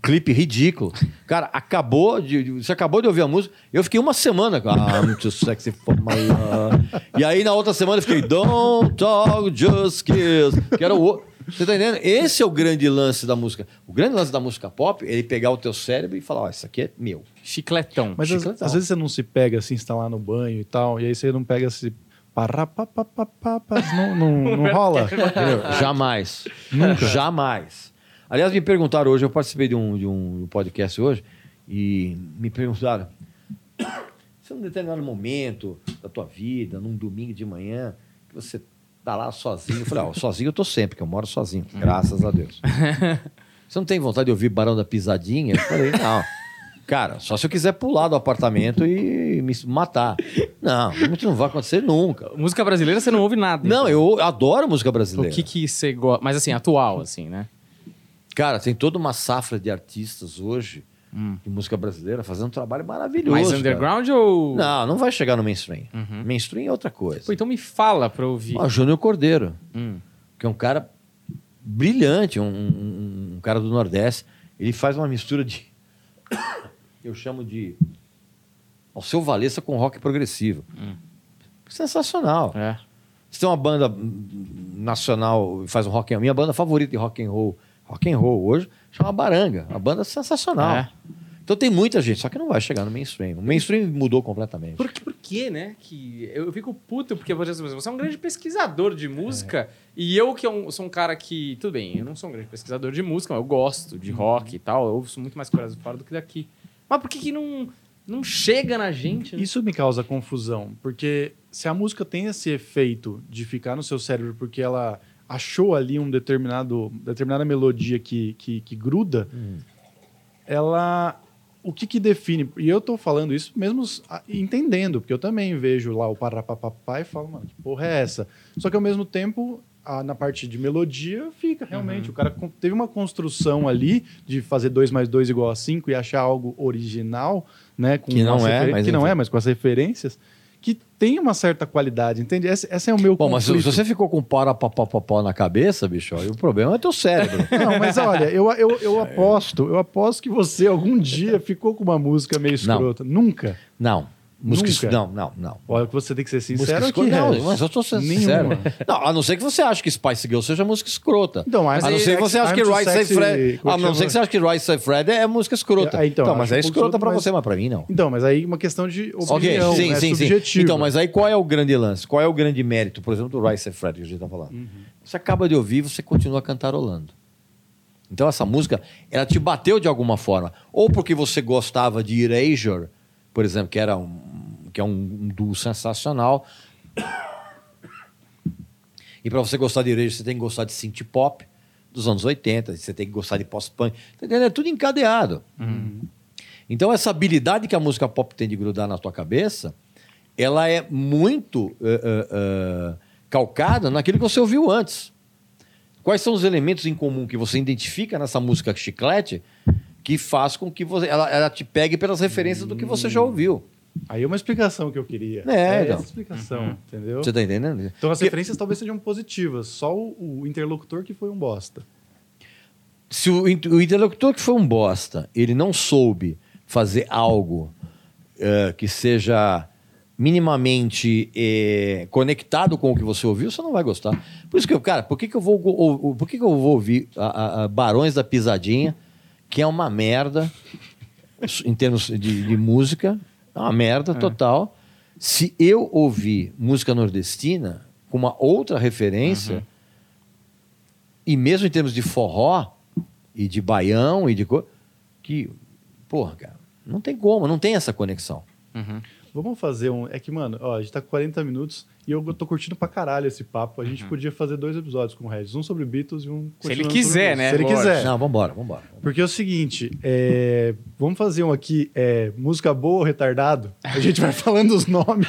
Clipe ridículo. Cara, acabou de. Você acabou de ouvir a música. Eu fiquei uma semana com I'm too sexy for my love. E aí na outra semana eu fiquei Don't talk, just kiss. Que era o outro. Você tá entendendo? Esse é o grande lance da música. O grande lance da música pop é ele pegar o teu cérebro e falar: Ó, isso aqui é meu. Chicletão. Mas às, Chicletão. às vezes você não se pega assim, está lá no banho e tal, e aí você não pega se. Parapapapapapás, Não, não, *laughs* não rola. Entendeu? Jamais. Nunca. Jamais. Aliás, me perguntaram hoje, eu participei de um, de um podcast hoje, e me perguntaram: se num determinado momento da tua vida, num domingo de manhã, que você tá lá sozinho, eu falei: ó, sozinho eu tô sempre, que eu moro sozinho, graças a Deus. *laughs* Você não tem vontade de ouvir Barão da Pisadinha? Eu falei: não. Cara, só se eu quiser pular do apartamento e me matar. Não, isso não vai acontecer nunca. Música brasileira você não ouve nada. Não, então. eu adoro música O brasileira. que que você gosta? Mas assim, atual, assim, né? Cara, tem toda uma safra de artistas hoje de música brasileira fazendo um trabalho maravilhoso. Mais cara. underground ou. Não, não vai chegar no mainstream. Uhum. Mainstream é outra coisa. Pô, então me fala pra ouvir. Júnior Cordeiro, Hum. que é um cara brilhante, um, um- um cara do Nordeste. Ele faz uma mistura de. Eu chamo de. Ao seu Valessa com rock progressivo. Sensacional. É. Você tem uma banda hum, nacional faz um rock and Minha banda favorita de rock and roll, rock and roll hoje, chama Baranga. Uma banda sensacional. É. Então tem muita gente, só que não vai chegar no mainstream. O mainstream mudou completamente. Por, por que, né? Que eu fico puto, porque por exemplo, você é um grande pesquisador de música, e eu que é sou um cara que. Tudo bem, eu não sou um grande pesquisador de música, mas eu gosto de rock e tal, eu ouço muito mais coisas fora do que daqui. Mas por que, que não, não chega na gente? né? Isso me causa confusão, porque se a música tem esse efeito de ficar no seu cérebro porque ela achou ali um determinado determinada melodia que, que, que gruda, ela o que que define? E eu tô falando isso mesmo entendendo, porque eu também vejo lá o parapapapá e falo, mano, que porra é essa? Só que ao mesmo tempo, a- na parte de melodia, fica realmente. O cara teve uma construção ali de fazer 2 mais 2 igual a 5 e achar algo original, né? Com Que não é, mas que não enfim. é, mas com as referências, que tem uma certa qualidade, entende? Esse, esse é o meu Bom, mas se conflito. você ficou com para pau na cabeça, bicho, aí o problema é teu cérebro. *laughs* Não, mas olha, eu, eu, eu aposto, eu aposto que você algum dia ficou com uma música meio Não. escrota. Nunca. Não. Música Nunca. Não, não, não. Olha, que você tem que ser Música sincero aqui. Não, mas eu tô sendo sincero. Não, a não ser que você ache que Spice Girl seja música escrota. Então, mas a não aí- ser que você ache que Say sexy, Fred. A não ser que você ache que Rise Say Fred é música escrota. É, então, mas é escrota pra você, mas pra mim não. Então, mas aí uma questão de opinião, sim, é sim, sim. Então, mas aí qual é o grande lance? Qual é o grande mérito, por exemplo, do Rise Say Fred que a gente tá falando? Uhum. Você acaba de ouvir, você continua cantarolando. Então essa música, ela te bateu de alguma forma. Ou porque você gostava de Erasure, por exemplo, que era um, que é um, um duo sensacional. E para você gostar de Erasure, você tem que gostar de synth pop dos anos 80, você tem que gostar de post-punk. Tá? É tudo encadeado. Então essa habilidade que a música pop tem de grudar na tua cabeça, ela é muito eh, eh, eh, calcada naquilo que você ouviu antes. Quais são os elementos em comum que você identifica nessa música chiclete que faz com que você, ela, ela te pegue pelas referências do que você já ouviu? Aí é uma explicação que eu queria. É, então. essa explicação, entendeu? Você tá entendendo? Então as referências talvez sejam positivas, só o, o interlocutor que foi um bosta. se o, o interlocutor que foi um bosta, ele não soube fazer algo eh, que seja minimamente eh, conectado com o que você ouviu, você não vai gostar. Por isso que eu, cara, por que, que eu vou ou- ou- por que, que eu vou ouvir a, a- a Barões da Pisadinha, que é uma merda *laughs* em termos de, de música, é uma merda total. Se eu ouvir música nordestina com uma outra referência, e mesmo em termos de forró e de baião e de co... que, porra, cara, não tem como, não tem essa conexão. Vamos fazer um. É que, mano, ó, a gente tá com 40 minutos e eu tô curtindo pra caralho esse papo. A gente podia fazer dois episódios com o Regis, um sobre Beatles e um. Se ele quiser, né? Se ele quiser. Não, vambora, vambora. Porque é o seguinte, é, vamos fazer um aqui, é, música boa ou retardado? A gente vai falando os nomes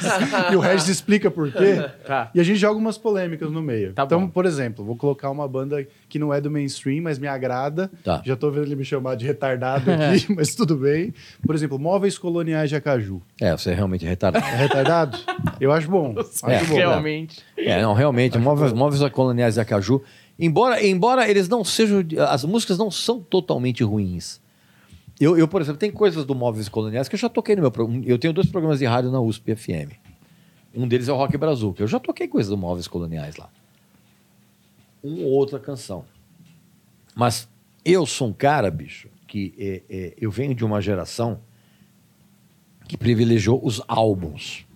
e o Regis explica por quê. Tá. E a gente joga umas polêmicas no meio. Tá então, bom. por exemplo, vou colocar uma banda que não é do mainstream, mas me agrada. Tá. Já tô vendo ele me chamar de retardado *laughs* aqui, mas tudo bem. Por exemplo, Móveis Coloniais de Acaju. É, você é realmente retardado. É retardado? Eu acho bom. Acho Realmente. É, não, realmente, móveis, móveis coloniais de Acaju, embora, embora eles não sejam, as músicas não são totalmente ruins. Eu, eu, por exemplo, tem coisas do Móveis Coloniais que eu já toquei no meu programa. Eu tenho dois programas de rádio na USP FM. Um deles é o Rock Brazuca. Eu já toquei coisas do Móveis Coloniais lá. Uma ou outra canção. Mas eu sou um cara, bicho, que é, é, eu venho de uma geração que privilegiou os álbuns.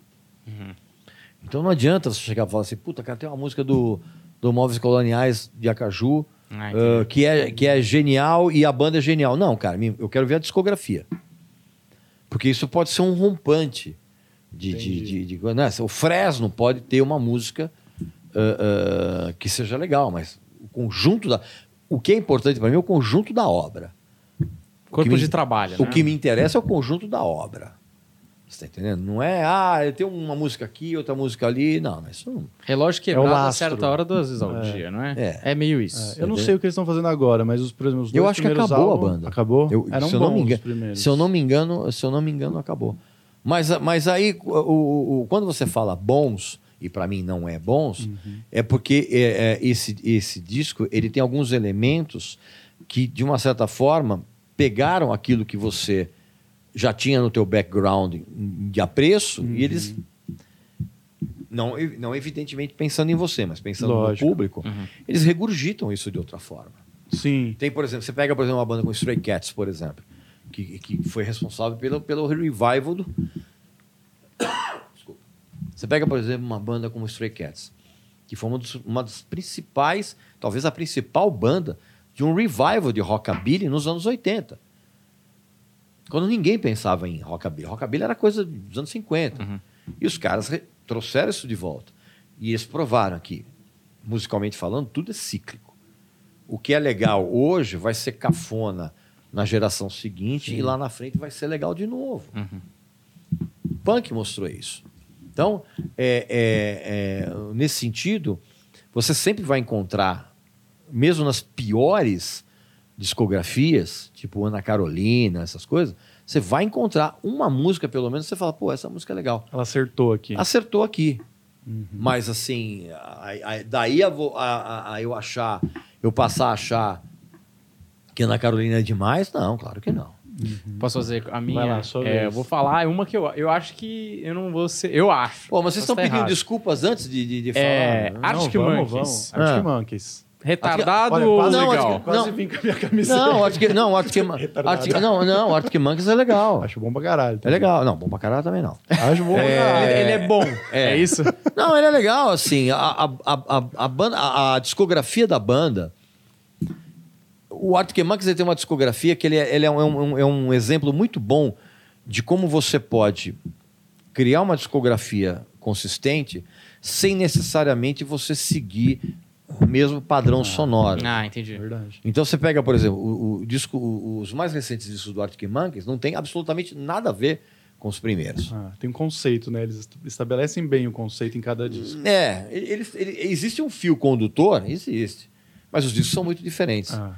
Então não adianta você chegar e falar assim, puta, cara, tem uma música do, do Móveis Coloniais de Acaju Ah, ah, que, é, que é genial e a banda é genial. Não, cara, eu quero ver a discografia. Porque isso pode ser um rompante de. de, Entendi. de, de- né? O Fresno pode ter uma música ah, ah, que seja legal, mas o conjunto da. O que é importante para mim é o conjunto da obra. Corpo me- de trabalho, O né? que me interessa é o conjunto da obra. Você tá entendendo? Não é, ah, eu tenho uma música aqui, outra música ali. Não, mas isso não. Relógio É quebrado a lastro. certa hora, duas vezes ao dia, não é? É. É, meio isso. É, eu não sei o que eles estão fazendo agora, mas os, por exemplo, os dois Eu acho que acabou a álbuns- banda. Acabou? Eu- Eram se, eu não bons me os engano, primeiros. se eu não me engano, se eu não me engano, acabou. Mas, mas aí, o, o- o- quando você fala bons, e para mim não é bons, Uhum. é porque é, é, esse, esse disco ele tem alguns elementos que, de uma certa forma, pegaram aquilo que você já tinha no teu background de apreço Uhum. e eles não, não evidentemente pensando em você, mas pensando Lógico. no público, eles regurgitam isso de outra forma. Sim. Tem, por exemplo, você pega, por exemplo, uma banda como Stray Cats, por exemplo, que, que foi responsável pelo, pelo revival do. Desculpa. *coughs* Você pega, por exemplo, uma banda como Stray Cats, que foi uma, dos- uma das principais, talvez a principal banda de um revival de rockabilly nos anos 80. Quando ninguém pensava em rockabilly. Rockabilly era coisa dos anos 50. E os caras trouxeram isso de volta. E eles provaram que, musicalmente falando, tudo é cíclico. O que é legal hoje vai ser cafona na geração seguinte e lá na frente vai ser legal de novo. Punk mostrou isso. Então, é, é, é, nesse sentido, você sempre vai encontrar, mesmo nas piores discografias, tipo Ana Carolina, essas coisas, você vai encontrar uma música, pelo menos, você fala, pô, essa música é legal. Ela acertou aqui. Acertou aqui. Mas assim, a- a- daí a, a- a- a eu achar, eu passar a achar que Ana Carolina é demais? Não, claro que não. Posso fazer a minha? Vai lá, sua É, vez. eu vou falar uma que eu, eu acho que eu não vou ser. Eu acho. Pô, mas vocês estão tá pedindo errado. desculpas antes de, de, de É, falar? Arctic Não, vamos, Monkeys. vamos. Ah. Arctic Monkeys. Retardado Olha, ou quase, Não, legal? acho que- quase não. vim com a minha camiseta. Não, Arctic, não, Arctic, *laughs* Retardado. Arctic, não, não, Arctic Monkeys é legal. Acho bom pra caralho. É legal. Não, bom pra caralho também não. Acho bom pra Ele, caralho. ele é bom. É, isso? Não, ele é legal, assim. A, a, a, a, banda, a, a discografia da banda. O Arctic Monkeys tem uma discografia que ele é, ele é, um, é um- é um exemplo muito bom de como você pode criar uma discografia consistente sem necessariamente você seguir o mesmo padrão sonoro. Ah, entendi. Verdade. Então você pega, por exemplo, o, o disco, o- os mais recentes discos do Arctic Monkeys não tem absolutamente nada a ver com os primeiros. Ah, tem um conceito, né? Eles estabelecem bem o conceito em cada disco. É, ele, ele- existe um fio condutor? Existe. Mas os discos são muito diferentes. Ah,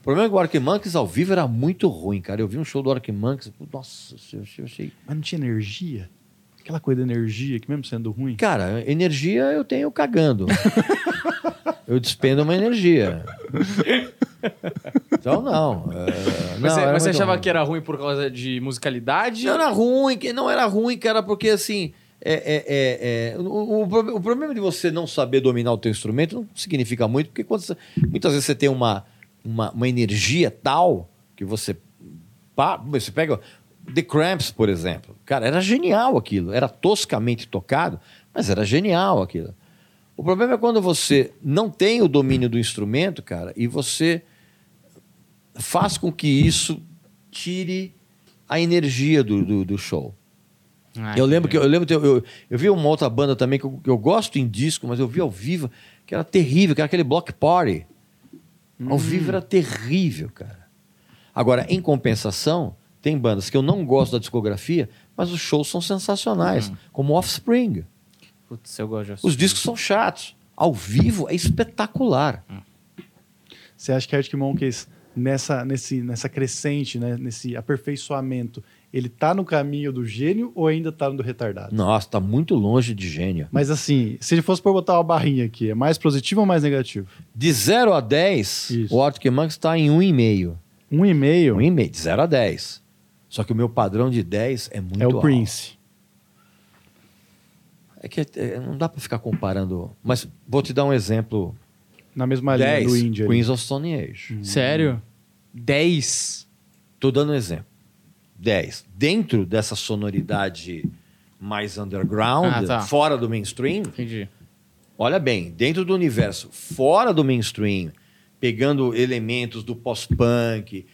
O problema é que o Arctic Monkeys ao vivo era muito ruim, cara. Eu vi um show do Arctic Monkeys, nossa, eu achei... mas não tinha energia? Aquela coisa da energia que mesmo sendo ruim. Cara, energia eu tenho cagando. *laughs* eu despendo uma energia. Então, não. é, Mas, não, você, você achava ruim. que era ruim por causa de musicalidade? Não era ruim, que não era ruim, cara, porque assim. É, é, é, é, o, o o problema de você não saber dominar o teu instrumento não significa muito, porque quando você- muitas vezes você tem uma, uma, uma energia tal que você. pá, Você pega The Cramps, por exemplo. Cara, era genial aquilo. Era toscamente tocado, mas era genial aquilo. O problema é quando você não tem o domínio do instrumento, cara, e você faz com que isso tire a energia do, do, do show. Ah, Eu lembro que entendi. eu lembro que eu, eu, eu vi uma outra banda também que eu, que eu gosto em disco, mas eu vi ao vivo que era terrível, que era aquele Block Party. Ao vivo era terrível, cara. Agora, em compensação, tem bandas que eu não gosto da discografia, mas os shows são sensacionais, como Offspring. Putz, eu gosto de Os discos são chatos. Ao vivo é espetacular. Você acha que Arctic Monkeys, nessa, nesse, nessa crescente, né, nesse aperfeiçoamento, ele tá no caminho do gênio ou ainda tá no do retardado? Nossa, tá muito longe de gênio. Mas assim, se ele fosse por botar uma barrinha aqui, é mais positivo ou mais negativo? De 0 a 10, Isso. o Arctic Monkeys está em 1,5. Um e meio 1,5, de 0 a 10. Só que o meu padrão de 10 é muito é o alto. Prince. É que é, não dá pra ficar comparando. Mas vou te dar um exemplo. Na mesma linha 10, do Indie. ali. Queens of Stone Age. Sério? 10? Tô dando um exemplo. 10. Dentro dessa sonoridade mais underground, Ah, tá. fora do mainstream, Entendi. olha bem, dentro do universo fora do mainstream, pegando elementos do pós-punk,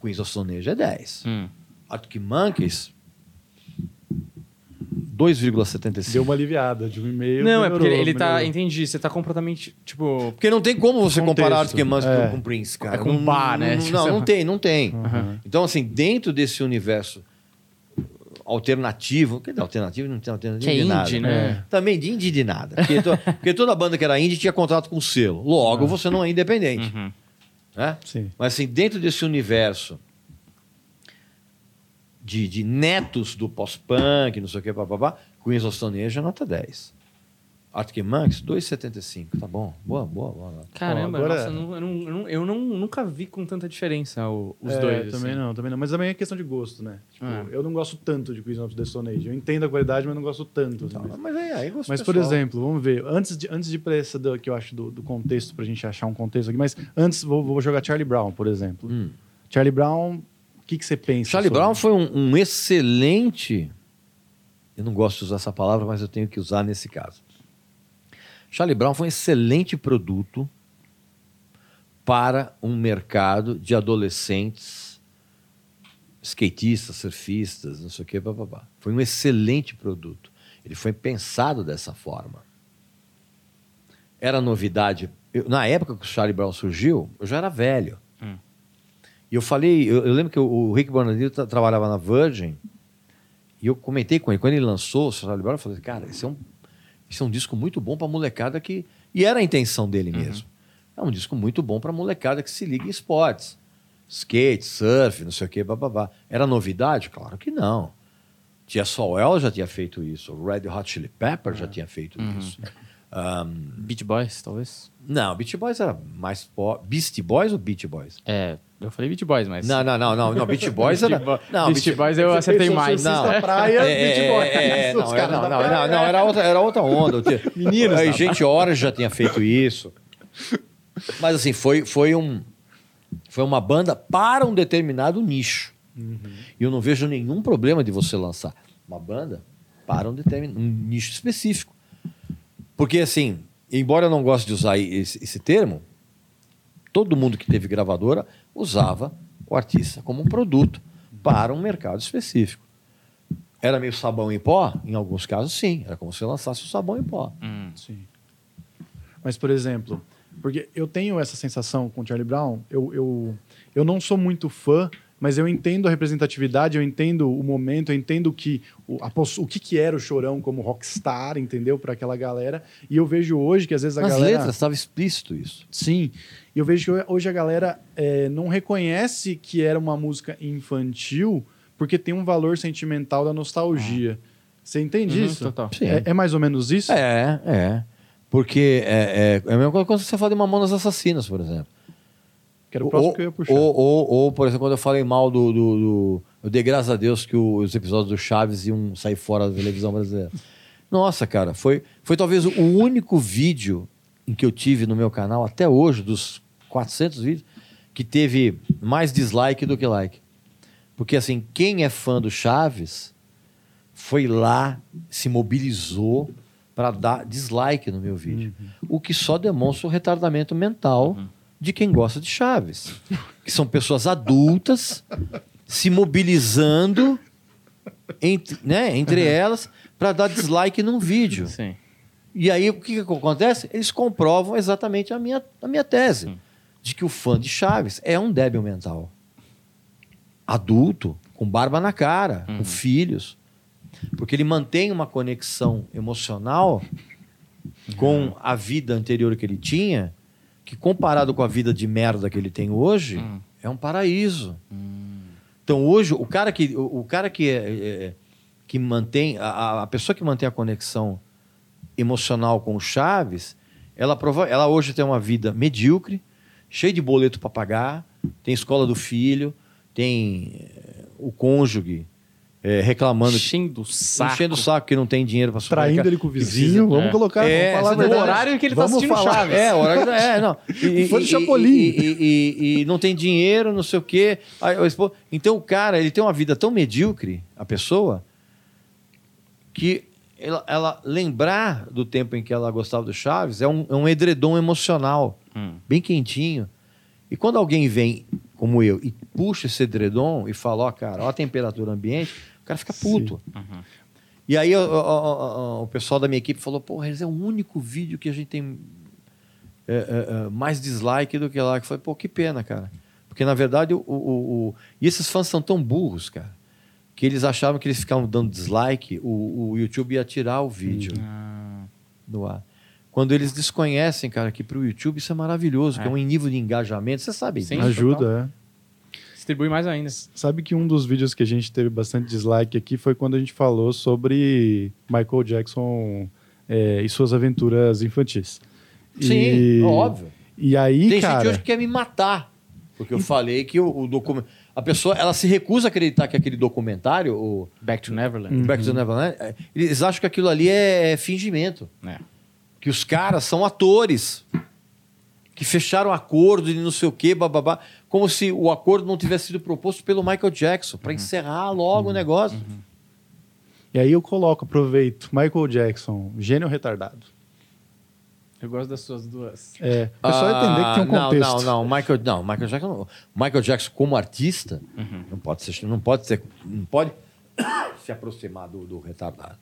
Queens of Stone Age é 10. Hum. Arctic Monkeys, 2,75. Deu uma aliviada de um e meio. Não, é porque melhorou, ele tá. melhorou. Entendi. Você tá completamente. Tipo. Porque não tem como você Contexto. comparar Arctic Monkeys É. com, Prince, cara. É com não, bar, né? Não, não, não tem, não tem. Uhum. Então, assim, dentro desse universo alternativo, que alternativo não tem alternativo Que é de nada. indie, né? Também de indie de nada. Porque, to- *laughs* porque toda banda que era indie tinha contrato com o selo. Logo, você não é independente. Uhum. Né? Sim. Mas assim, dentro desse universo de, de netos do pós-punk, não sei o que, papapá, Queens of Stone Age é nota 10. Arctic Monkeys, 2,75. Tá bom. Boa, boa, boa. Caramba, Bom, agora- nossa, eu, não- eu não- eu não- nunca vi com tanta diferença o- os É, dois. Também assim. não, também não. Mas também é questão de gosto, né? Tipo, É. eu não gosto tanto de Queen of the Stone Age. Eu entendo a qualidade, mas não gosto tanto. assim. Tá, mas é, aí gosto Mas, por pessoal. exemplo, vamos ver. Antes de, antes de ir pra essa do, que eu acho do, do contexto, pra gente achar um contexto aqui, mas antes vou, vou jogar Charlie Brown, por exemplo. Hum. Charlie Brown, o que, que você pensa? Charlie sobre? Brown foi um, um excelente. Eu não gosto de usar essa palavra, mas eu tenho que usar nesse caso. Charlie Brown foi um excelente produto para um mercado de adolescentes, skatistas, surfistas, não sei o que, papapá. Foi um excelente produto. Ele foi pensado dessa forma. Era novidade. Eu- na época que o Charlie Brown surgiu, eu já era velho. E eu falei, eu, eu lembro que o, o Rick Bonadio tra- trabalhava na Virgin, e eu comentei com ele, quando ele lançou o Charlie Brown, eu falei, cara, esse é um, esse é um disco muito bom para molecada que... E era a intenção dele mesmo. É um disco muito bom para molecada que se liga em esportes. Skate, surf, não sei o quê, bababá. Era novidade? Claro que não. Tia Soel já tinha feito isso, o Red Hot Chili Pepper já tinha feito isso. Ahn, Beach Boys, talvez. não, Beach Boys era mais pop. Beast Boys ou Beach Boys? É, eu falei Beach Boys, mas. Não, não, não, não, não. Beach Boys era. Beach Não, Beach Boys eu acertei mais. Não. Praia, É, Beach é, Boys. é, é, não, caras não, não, não, não, era outra, era outra onda. Meninos Aí, da gente, Orange já tinha feito isso. Mas assim, foi, foi, um, foi uma banda para um determinado nicho. E eu não vejo nenhum problema de você lançar uma banda para um determinado um nicho específico. Porque assim, embora eu não goste de usar esse, esse termo, todo mundo que teve gravadora usava o artista como um produto para um mercado específico. Era meio sabão em pó? Em alguns casos, sim. Era como se lançasse o sabão em pó. Hum. Sim. Mas, por exemplo, porque eu tenho essa sensação com o Charlie Brown, eu, eu, eu não sou muito fã, mas eu entendo a representatividade, eu entendo o momento, eu entendo que, o, a o que, que era o Chorão como rockstar, entendeu? Para aquela galera. E eu vejo hoje que às vezes a Nas galera... letras estava explícito isso. Sim. E eu vejo que hoje a galera é, não reconhece que era uma música infantil porque tem um valor sentimental da nostalgia. Você entende Uhum, isso? total. Sim. É, é mais ou menos isso? É, é. Porque é, é, é a mesma coisa quando você fala de Mamonas Assassinas, por exemplo. Que era o próximo ou, que eu ia puxar. Ou, ou, ou, por exemplo, quando eu falei mal do, do, do- Eu dei graças a Deus que o- os episódios do Chaves iam sair fora da televisão brasileira. *laughs* Nossa, cara, foi, foi talvez o único vídeo em que eu tive no meu canal, até hoje, dos 400 vídeos, que teve mais dislike do que like. Porque, assim, quem é fã do Chaves foi lá, se mobilizou para dar dislike no meu vídeo. O que só demonstra o retardamento mental de quem gosta de Chaves. Que são pessoas adultas se mobilizando entre, né, entre elas para dar dislike num vídeo. Sim. E aí o que, que acontece? Eles comprovam exatamente a minha, a minha tese de que o fã de Chaves é um débil mental. Adulto, com barba na cara, com filhos. Porque ele mantém uma conexão emocional com a vida anterior que ele tinha, que comparado com a vida de merda que ele tem hoje, Hum. é um paraíso. Então hoje, o cara que, o, o cara que, é, é, que mantém, a, a pessoa que mantém a conexão emocional com o Chaves, ela, prova, ela hoje tem uma vida medíocre, cheia de boleto para pagar, tem escola do filho, tem eh, o cônjuge eh, reclamando, Enchendo o saco. enchendo o saco que não tem dinheiro para Traindo ele com o vizinho. Vamos É. colocar, É, vamos falar verdade. horário que ele tá assistindo falar. Chaves. É, horário, é, não. E, Fã do Chapolin. E, e- e- e não tem dinheiro, não sei o quê. O Então o cara, ele tem uma vida tão medíocre, a pessoa, que ela, ela lembrar do tempo em que ela gostava do Chaves é um, é um edredom emocional, Hum. bem quentinho. E quando alguém vem, como eu, e puxa esse edredom e fala, ó, cara, ó a temperatura ambiente, o cara fica puto. Uhum. E aí ó, ó, ó, o pessoal da minha equipe falou, porra, esse é o único vídeo que a gente tem é, é, é, mais dislike do que like. Eu falei, pô, que pena, cara. Porque, na verdade, o, o, o- E esses fãs são tão burros, cara, que eles achavam que eles ficavam dando dislike, o, o YouTube ia tirar o vídeo Ah, do ar. Quando eles desconhecem, cara, que para o YouTube isso é maravilhoso, que é É. um nível de engajamento, você sabe Sim. disso. Ajuda, é. distribui mais ainda. Sabe que um dos vídeos que a gente teve bastante dislike aqui foi quando a gente falou sobre Michael Jackson é, e suas aventuras infantis. Sim, E- óbvio. E aí, Tem cara, gente hoje que quer me matar. Porque eu falei que o, documento. A pessoa, ela se recusa a acreditar que aquele documentário, o Back to Neverland. Hum. Back to the Neverland, é, eles acham que aquilo ali é, fingimento. É. Que os caras são atores. Que fecharam acordo e não sei o quê, bababá. Como se o acordo não tivesse sido proposto pelo Michael Jackson, para encerrar logo o negócio. e aí eu coloco, aproveito, Michael Jackson, gênio retardado. Eu gosto das suas duas. É, o pessoal Ah, entender que tem um não, contexto. Não, não, Michael, não, Michael Jackson, não. Michael Jackson como artista não pode ser, não pode ser, não pode *coughs* se aproximar do, do retardado.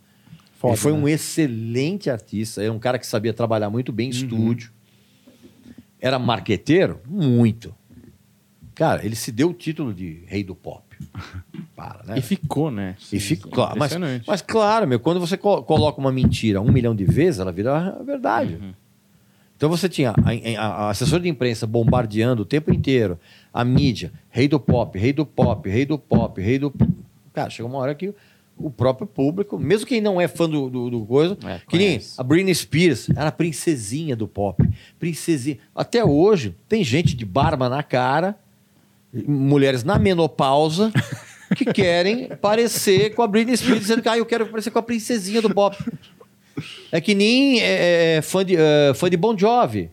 Foda, ele foi né? um excelente artista, era um cara que sabia trabalhar muito bem em Uhum. estúdio. Era marqueteiro? Muito. Cara, ele se deu o título de rei do pop. *laughs* Para, né? E ficou, né? E fica, claro, mas, mas claro, meu, quando você co- coloca uma mentira um milhão de vezes, ela vira a verdade. Uhum. Então você tinha a, a, a assessora de imprensa bombardeando o tempo inteiro, a mídia, rei do pop, rei do pop, rei do pop, rei do. Cara, chega uma hora que o próprio público, mesmo quem não é fã do, do, do coisa, É, que nem a Britney Spears, era a princesinha do pop. Princesinha. Até hoje, tem gente de barba na cara, mulheres na menopausa, *laughs* que querem parecer com a Britney Spears, dizendo que ah, eu quero parecer com a princesinha do pop. É que nem é, é, fã, de, é, fã de Bon Jovi.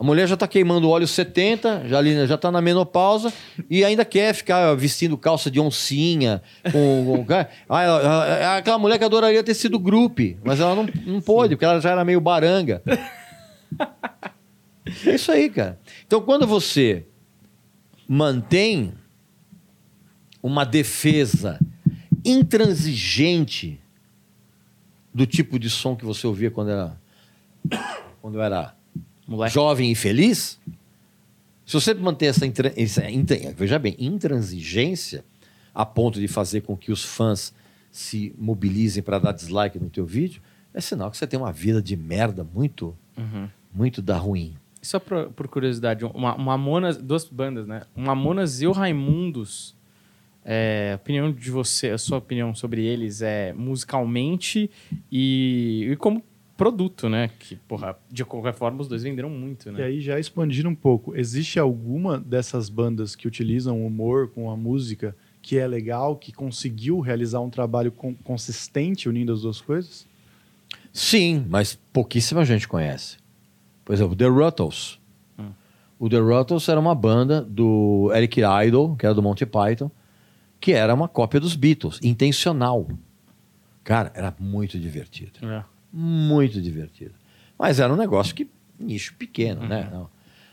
A mulher já tá queimando óleo 70, já, ali, já tá na menopausa e ainda quer ficar vestindo calça de oncinha. Com, com- *laughs* ah, ela- ela- aquela mulher que adoraria ter sido grupe, mas ela não, não pôde, porque ela já era meio baranga. É isso aí, cara. Então, quando você mantém uma defesa intransigente do tipo de som que você ouvia quando era quando era Moleque. jovem e feliz, se você manter essa, essa intran- veja bem, intransigência a ponto de fazer com que os fãs se mobilizem para dar dislike no teu vídeo, é sinal que você tem uma vida de merda muito, Uhum. muito da ruim. Só por, por curiosidade, uma, uma Mamonas, duas bandas, né? O Mamonas e o Raimundos. É, a opinião de você, a sua opinião sobre eles é musicalmente e, e como produto, né? Que, porra, de qualquer forma, os dois venderam muito, E né? aí, já expandindo um pouco, existe alguma dessas bandas que utilizam o humor com a música que é legal, que conseguiu realizar um trabalho con- consistente unindo as duas coisas? Sim, mas pouquíssima gente conhece. Por exemplo, The Ruttles. O The Ruttles era uma banda do Eric Idle, que era do Monty Python, que era uma cópia dos Beatles, intencional. Cara, era muito divertido. É. Muito divertido. Mas era um negócio que nicho pequeno, né? Não.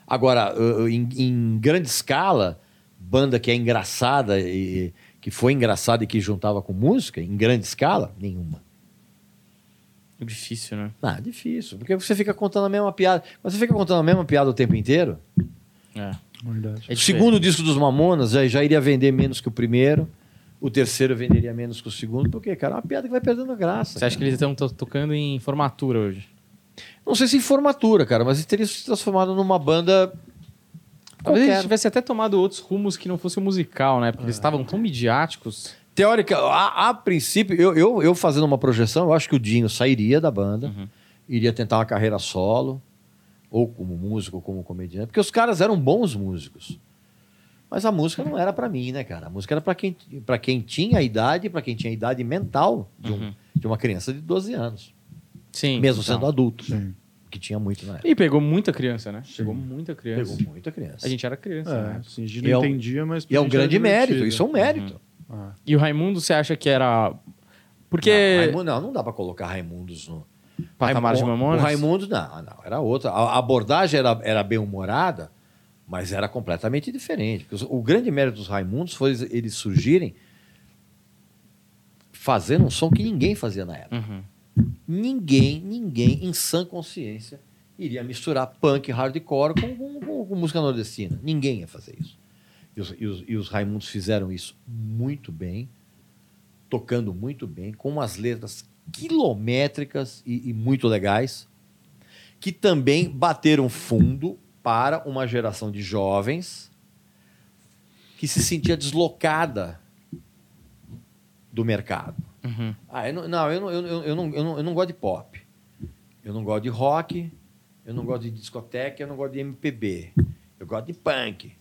Agora, uh, em, em grande escala, banda que é engraçada e que foi engraçada e que juntava com música, em grande escala, nenhuma. É difícil, né? Ah, difícil, porque você fica contando a mesma piada. Quando você fica contando a mesma piada o tempo inteiro, É. Verdade. É o segundo disco dos Mamonas já, já iria vender menos que o primeiro, o terceiro venderia menos que o segundo, porque, cara, é uma piada que vai perdendo a graça. Você acha que cara. eles estão to- tocando em formatura hoje? Não sei se em formatura, cara, mas eles teriam se transformado numa banda. Talvez qualquer. eles tivessem até tomado outros rumos que não fosse o musical, né? Porque eles estavam tão midiáticos. Teórica, a, a princípio, eu, eu, eu fazendo uma projeção, eu acho que o Dinho sairia da banda, iria tentar uma carreira solo, ou como músico, ou como comediante, porque os caras eram bons músicos. Mas a música não era pra mim, né, cara? A música era pra quem, pra quem tinha a idade, pra quem tinha a idade mental de, um- de uma criança de 12 anos, Sim. mesmo então. sendo adulto, Sim. que tinha muito na época. E pegou muita criança, né? Pegou muita criança. Pegou muita criança. A gente era criança, É, né? assim, a gente é não um- entendia, mas. E é um grande mérito, isso é um mérito. Ah. E o Raimundo, você acha que era. Porque. Não, Raimundo- não, não dá pra colocar Raimundos no. Patamar de Raimu- Mamonas? O Raimundo, não, não, era outra. A a abordagem era, era bem-humorada, mas era completamente diferente. O grande mérito dos Raimundos foi eles, eles surgirem fazendo um som que ninguém fazia na época. Uhum. Ninguém, ninguém, em sã consciência, iria misturar punk hardcore com, com- com- com música nordestina. Ninguém ia fazer isso. E os, e os- e os Raimundos fizeram isso muito bem, tocando muito bem, com umas letras quilométricas e, e muito legais, que também bateram fundo para uma geração de jovens que se sentia deslocada do mercado. Uhum. Ah, eu não, não, eu, não, eu, eu, não, eu, não, eu não gosto de pop. Eu não gosto de rock, eu não gosto de discoteca, eu não gosto de MPB. Eu gosto de punk.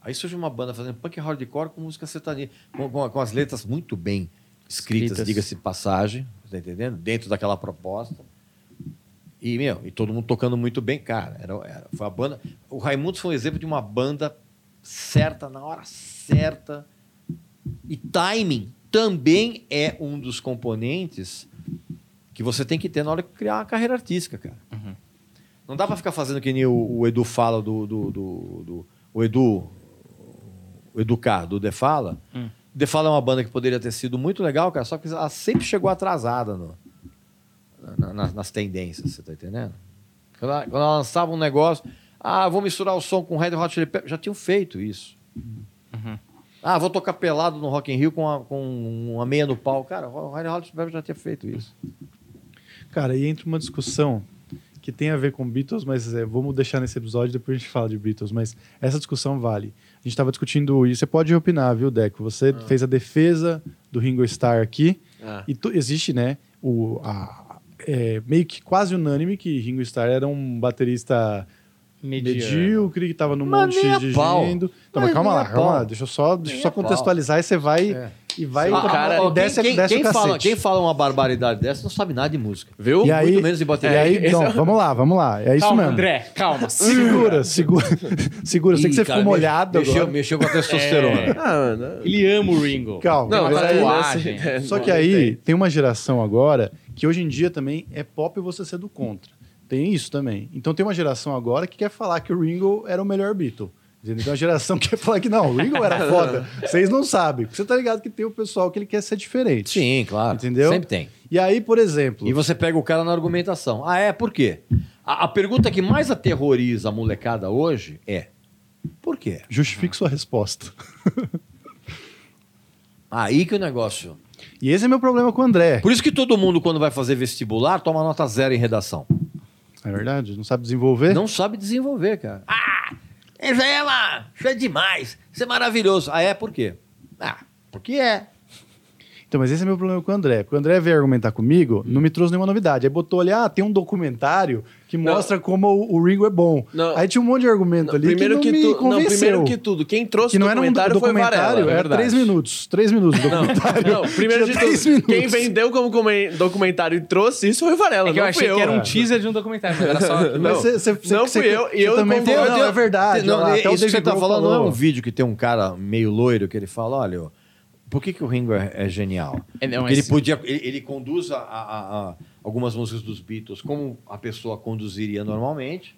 Aí surge uma banda fazendo punk hardcore com música sertaneja, com, com, com as letras muito bem escritas, Escritas. diga-se de passagem, tá entendendo? Dentro daquela proposta. E, meu, e todo mundo tocando muito bem, cara. Era, era- foi a banda. O Raimundos foi um exemplo de uma banda certa, na hora certa. E timing também é um dos componentes que você tem que ter na hora de criar uma carreira artística, cara. Não dá pra ficar fazendo que nem o, o Edu fala do, do, do- do- O Edu. O Educar, do The Fala. Hum. The Fala é uma banda que poderia ter sido muito legal, cara, só que ela sempre chegou atrasada no- na- na- nas tendências, você tá entendendo? Quando ela, quando ela lançava um negócio, ah, vou misturar o som com Red Hot Chili Peppers, já tinham feito isso. Ah, vou tocar pelado no Rock in Rio com, a- com uma meia no pau. Cara, o Red Hot Chili Peppers já tinha feito isso. Cara, e entra uma discussão que tem a ver com Beatles, mas é, vamos deixar nesse episódio, depois a gente fala de Beatles, mas essa discussão vale. A gente estava discutindo, e você pode opinar, viu, Deco? Você fez a defesa do Ringo Starr aqui, Ah. e tu- existe, né, o, a- é, meio que quase unânime que Ringo Starr era um baterista Mediano. medíocre, que estava Mas monte de pau. gênero. Então, Mas calma lá, a calma lá, deixa eu só, deixa eu só pau. contextualizar e você vai É. e vai Ah, cara, e desce, quem, desce quem o fala, quem fala uma barbaridade dessa não sabe nada de música. Viu? E aí, Muito menos de e bateria. aí, Esse não, é o- vamos lá, vamos lá. É isso Calma, mesmo. André, calma. *laughs* Segura, segura. segura. Eu sei que você Ih, cara, ficou me- molhado mexeu, agora. Mexeu com a testosterona. Ah, mano. Ele ama o Ringo. Calma. Não, mas aí- aí, tatuagem. assim, Só é, que não aí tem uma geração agora que hoje em dia também é pop você ser do contra. Tem isso também. Então tem uma geração agora que quer falar que o Ringo era o melhor Beatle. Tem uma geração que quer falar que não, o Ringo era foda. *laughs* Vocês não sabem. Porque Você tá ligado que tem o pessoal que ele quer ser diferente. Sim, claro. Entendeu? Sempre tem. E aí, por exemplo. E você pega o cara na argumentação. Ah, é? Por quê? A, a pergunta que mais aterroriza a molecada hoje é: por quê? Justifique sua resposta. Aí que o negócio. E esse é meu problema com o André. Por isso que todo mundo, quando vai fazer vestibular, toma nota zero em redação. É verdade? Não sabe desenvolver? Não sabe desenvolver, cara. Ah, isso aí é, uma, isso é demais. Isso é maravilhoso. Ah, é? Por quê? Ah, porque é. Então, mas esse é meu problema com o André. Porque o André veio argumentar comigo, não me trouxe nenhuma novidade. Aí botou ali, ah, tem um documentário que Não. mostra como o, o Ringo é bom. Não. Aí tinha um monte de argumento ali primeiro que que, não me tu, não, primeiro que tudo, quem trouxe Que o não era um documentário, documentário, foi Varela. era verdade. três minutos. Três minutos de Não, documentário. não, primeiro de tudo, quem minutos. vendeu como documentário e trouxe isso foi o Varela, É que eu não achei fui que era um teaser de um documentário, mas era só *laughs* Não, você- você- você- não fui eu, e eu também concordo. não, é verdade. Não, olha lá, isso que você tá falando não é um vídeo que tem um cara meio loiro que ele fala: olha, ó, por que, que o Ringo é, é genial? É, não, ele esse- podia. Ele, ele conduz a, a- a- algumas músicas dos Beatles como a pessoa conduziria normalmente.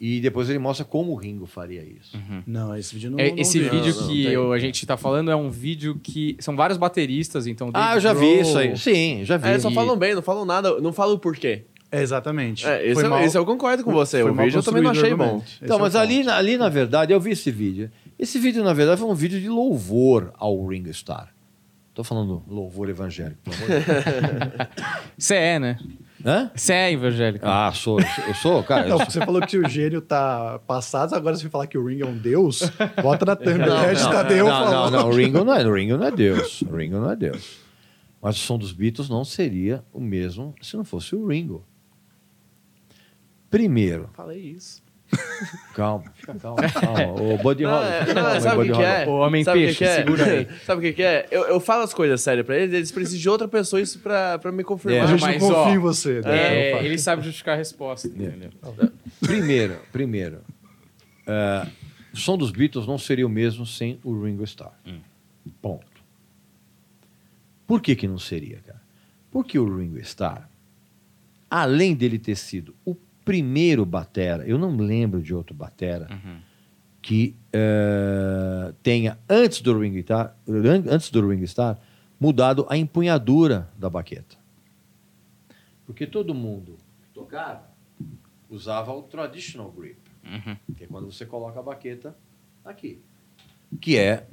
E depois ele mostra como o Ringo faria isso. Não, esse vídeo não É, não esse vi. vídeo Não, não, que tem. eu- a gente tá falando é um vídeo que são vários bateristas, então. Ah, eu já vi isso aí. Sim, já vi. É, só E- falam bem, não falam nada, não falam o porquê. É, exatamente. É, esse, Foi eu, mal- esse eu concordo com você, foi o vídeo eu também não achei bom. Então, é mas ali, ali, na verdade, eu vi esse vídeo. Esse vídeo, na verdade, foi um vídeo de louvor ao Ringo Starr. Tô falando louvor evangélico, pelo amor de Deus. *laughs* Você é, né? Hã? Você é evangélico. Ah, sou. Eu sou, sou, cara. Não, eu porque você falou que o gênio tá passado, agora você vai falar que o Ringo é um deus, bota na thumb. Não, não, Tadeu não, falou. não, não, o Ringo não é, o Ringo não é Deus. O Ringo não é Deus. Mas o som dos Beatles não seria o mesmo se não fosse o Ringo. Primeiro, Falei isso. Calma, calma. O *laughs* é, calma, sabe o Buddy que, que Holly. é? O homem Sabe o peixe, que que é? segura aí. Sabe o que, que é? Eu, eu falo as coisas sérias pra eles, eles precisam de outra pessoa isso pra, pra me A confirmar. gente Mas, não confia ó, em você. né? É, faz. ele sabe justificar a resposta. entendeu? Primeiro, primeiro, é, o som dos Beatles não seria o mesmo sem o Ringo Starr. Ponto. Por que, que não seria, cara? Porque o Ringo Starr, além dele ter sido o primeiro batera, eu não lembro de outro batera que é, tenha, antes do Ringo Starr, antes do Ringo Starr, mudado a empunhadura da baqueta. Porque todo mundo que tocava usava o traditional grip, Uhum. que é quando você coloca a baqueta aqui. Que é.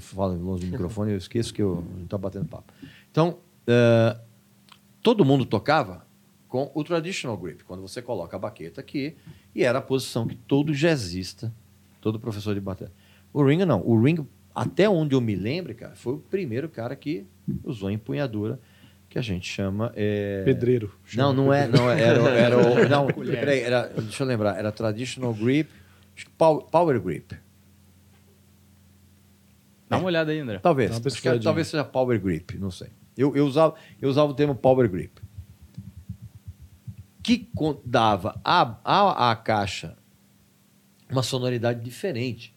falo longe do microfone, eu esqueço que eu não estou batendo papo. Então, eh, todo mundo tocava com o traditional grip, quando você coloca a baqueta aqui, e era a posição que todo jazzista, todo professor de bateria. O Ringo não. O Ringo, até onde eu me lembro, cara, foi o primeiro cara que usou a empunhadura que a gente chama. é, Pedreiro. Não, não é. Não, era, era o. *laughs* Não, peraí, era, deixa eu lembrar. Era Traditional Grip, Power, power Grip. Dá uma olhada aí, André. Talvez. Acho que talvez seja Power Grip, não sei. Eu, eu, usava, eu usava o termo Power Grip. Que dava à, à caixa uma sonoridade diferente.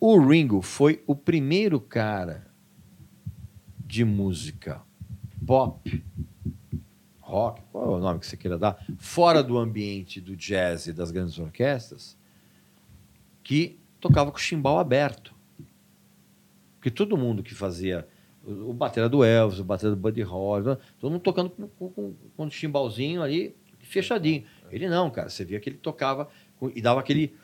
O Ringo foi o primeiro cara de música pop, rock, qual é o nome que você queira dar, fora do ambiente do jazz e das grandes orquestras, que tocava com o chimbal aberto. Porque todo mundo que fazia o o batera do Elvis, o batera do Buddy Holly, todo mundo tocando com, com, com, com um chimbalzinho ali fechadinho. Ele não, cara. Você via que ele tocava e dava aquele.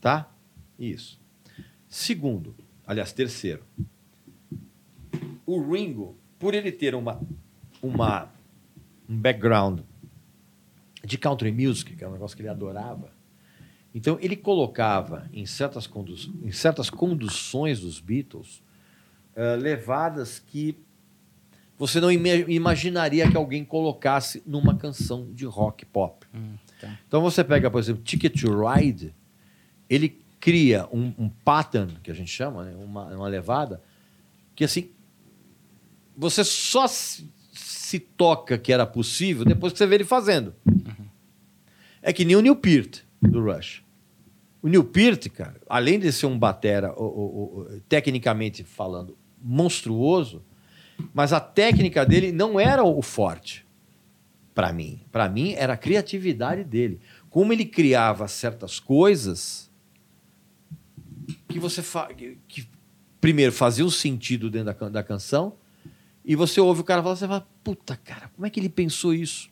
Tá? Isso. Segundo, aliás, terceiro. O Ringo, por ele ter uma, uma, um background de country music, que é um negócio que ele adorava, então ele colocava em certas, condu em certas conduções dos Beatles eh, levadas que você não ima- imaginaria que alguém colocasse numa canção de rock pop. Então você pega, por exemplo, Ticket to Ride, ele cria um, um pattern, que a gente chama, né? uma, uma levada, que assim, você só se, se toca que era possível depois que você vê ele fazendo. É que nem o Neil Peart, do Rush. O Neil Peart, cara, além de ser um batera, o- o- o- tecnicamente falando, monstruoso, mas a técnica dele não era o forte para mim. Para mim era a criatividade dele. Como ele criava certas coisas que você fa que, primeiro fazia um sentido dentro da, can- da canção e você ouve o cara falar, você fala, puta cara, como é que ele pensou isso?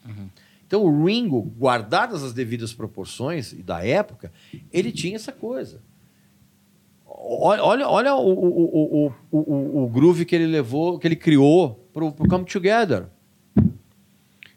Então o Ringo, guardadas as devidas proporções e da época, ele tinha essa coisa. Olha, olha, olha o, o, o, o, groove que ele levou, que ele criou pro, pro Come Together.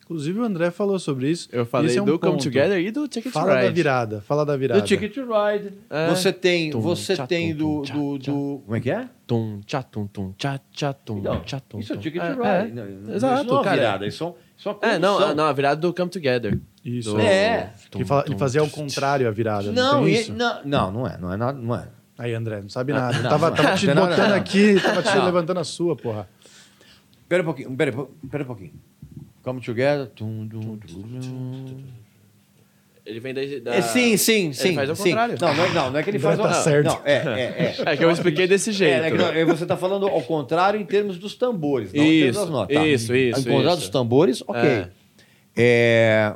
Inclusive o André falou sobre isso. Eu falei é um do Come ponto. Together e do Ticket to Fala da Ride. virada. Fala da virada. Do Ticket to Ride. É. Você tem, Tum, você tchá, tem tum, do, do, tchá, do- Como é que é? Tum, tchá, tum, tum, tchá, tchá, tum, Então, tchá, tum, isso é o. Ticket É, to é. Ride. Não, não- Exato, isso não é cara. virada, isso é, um- isso é É, não, não, a virada do Come Together. Isso. Do- É. Que fala- ele fazia ao contrário a virada. Não, Não, e- não, não, não é, não é nada, não é. Aí, André, não sabe nada. não, tava não. tava te Não, botando não. aqui, tava te Não. levantando a sua, porra. Pera um pouquinho, pera, pera um pouquinho. Come together. Tum, tum, tum. Ele vem da... da... É, sim, sim, sim. faz ao sim. contrário. Não, não é, não, não é que ele faz tá ao- certo. Não, é, é, é. *laughs* É que eu expliquei desse jeito. É, é que não, é, você está falando ao contrário em termos dos tambores, não em termos Isso, das notas. Tá. isso, isso, Ao contrário isso. dos tambores, ok. É. É,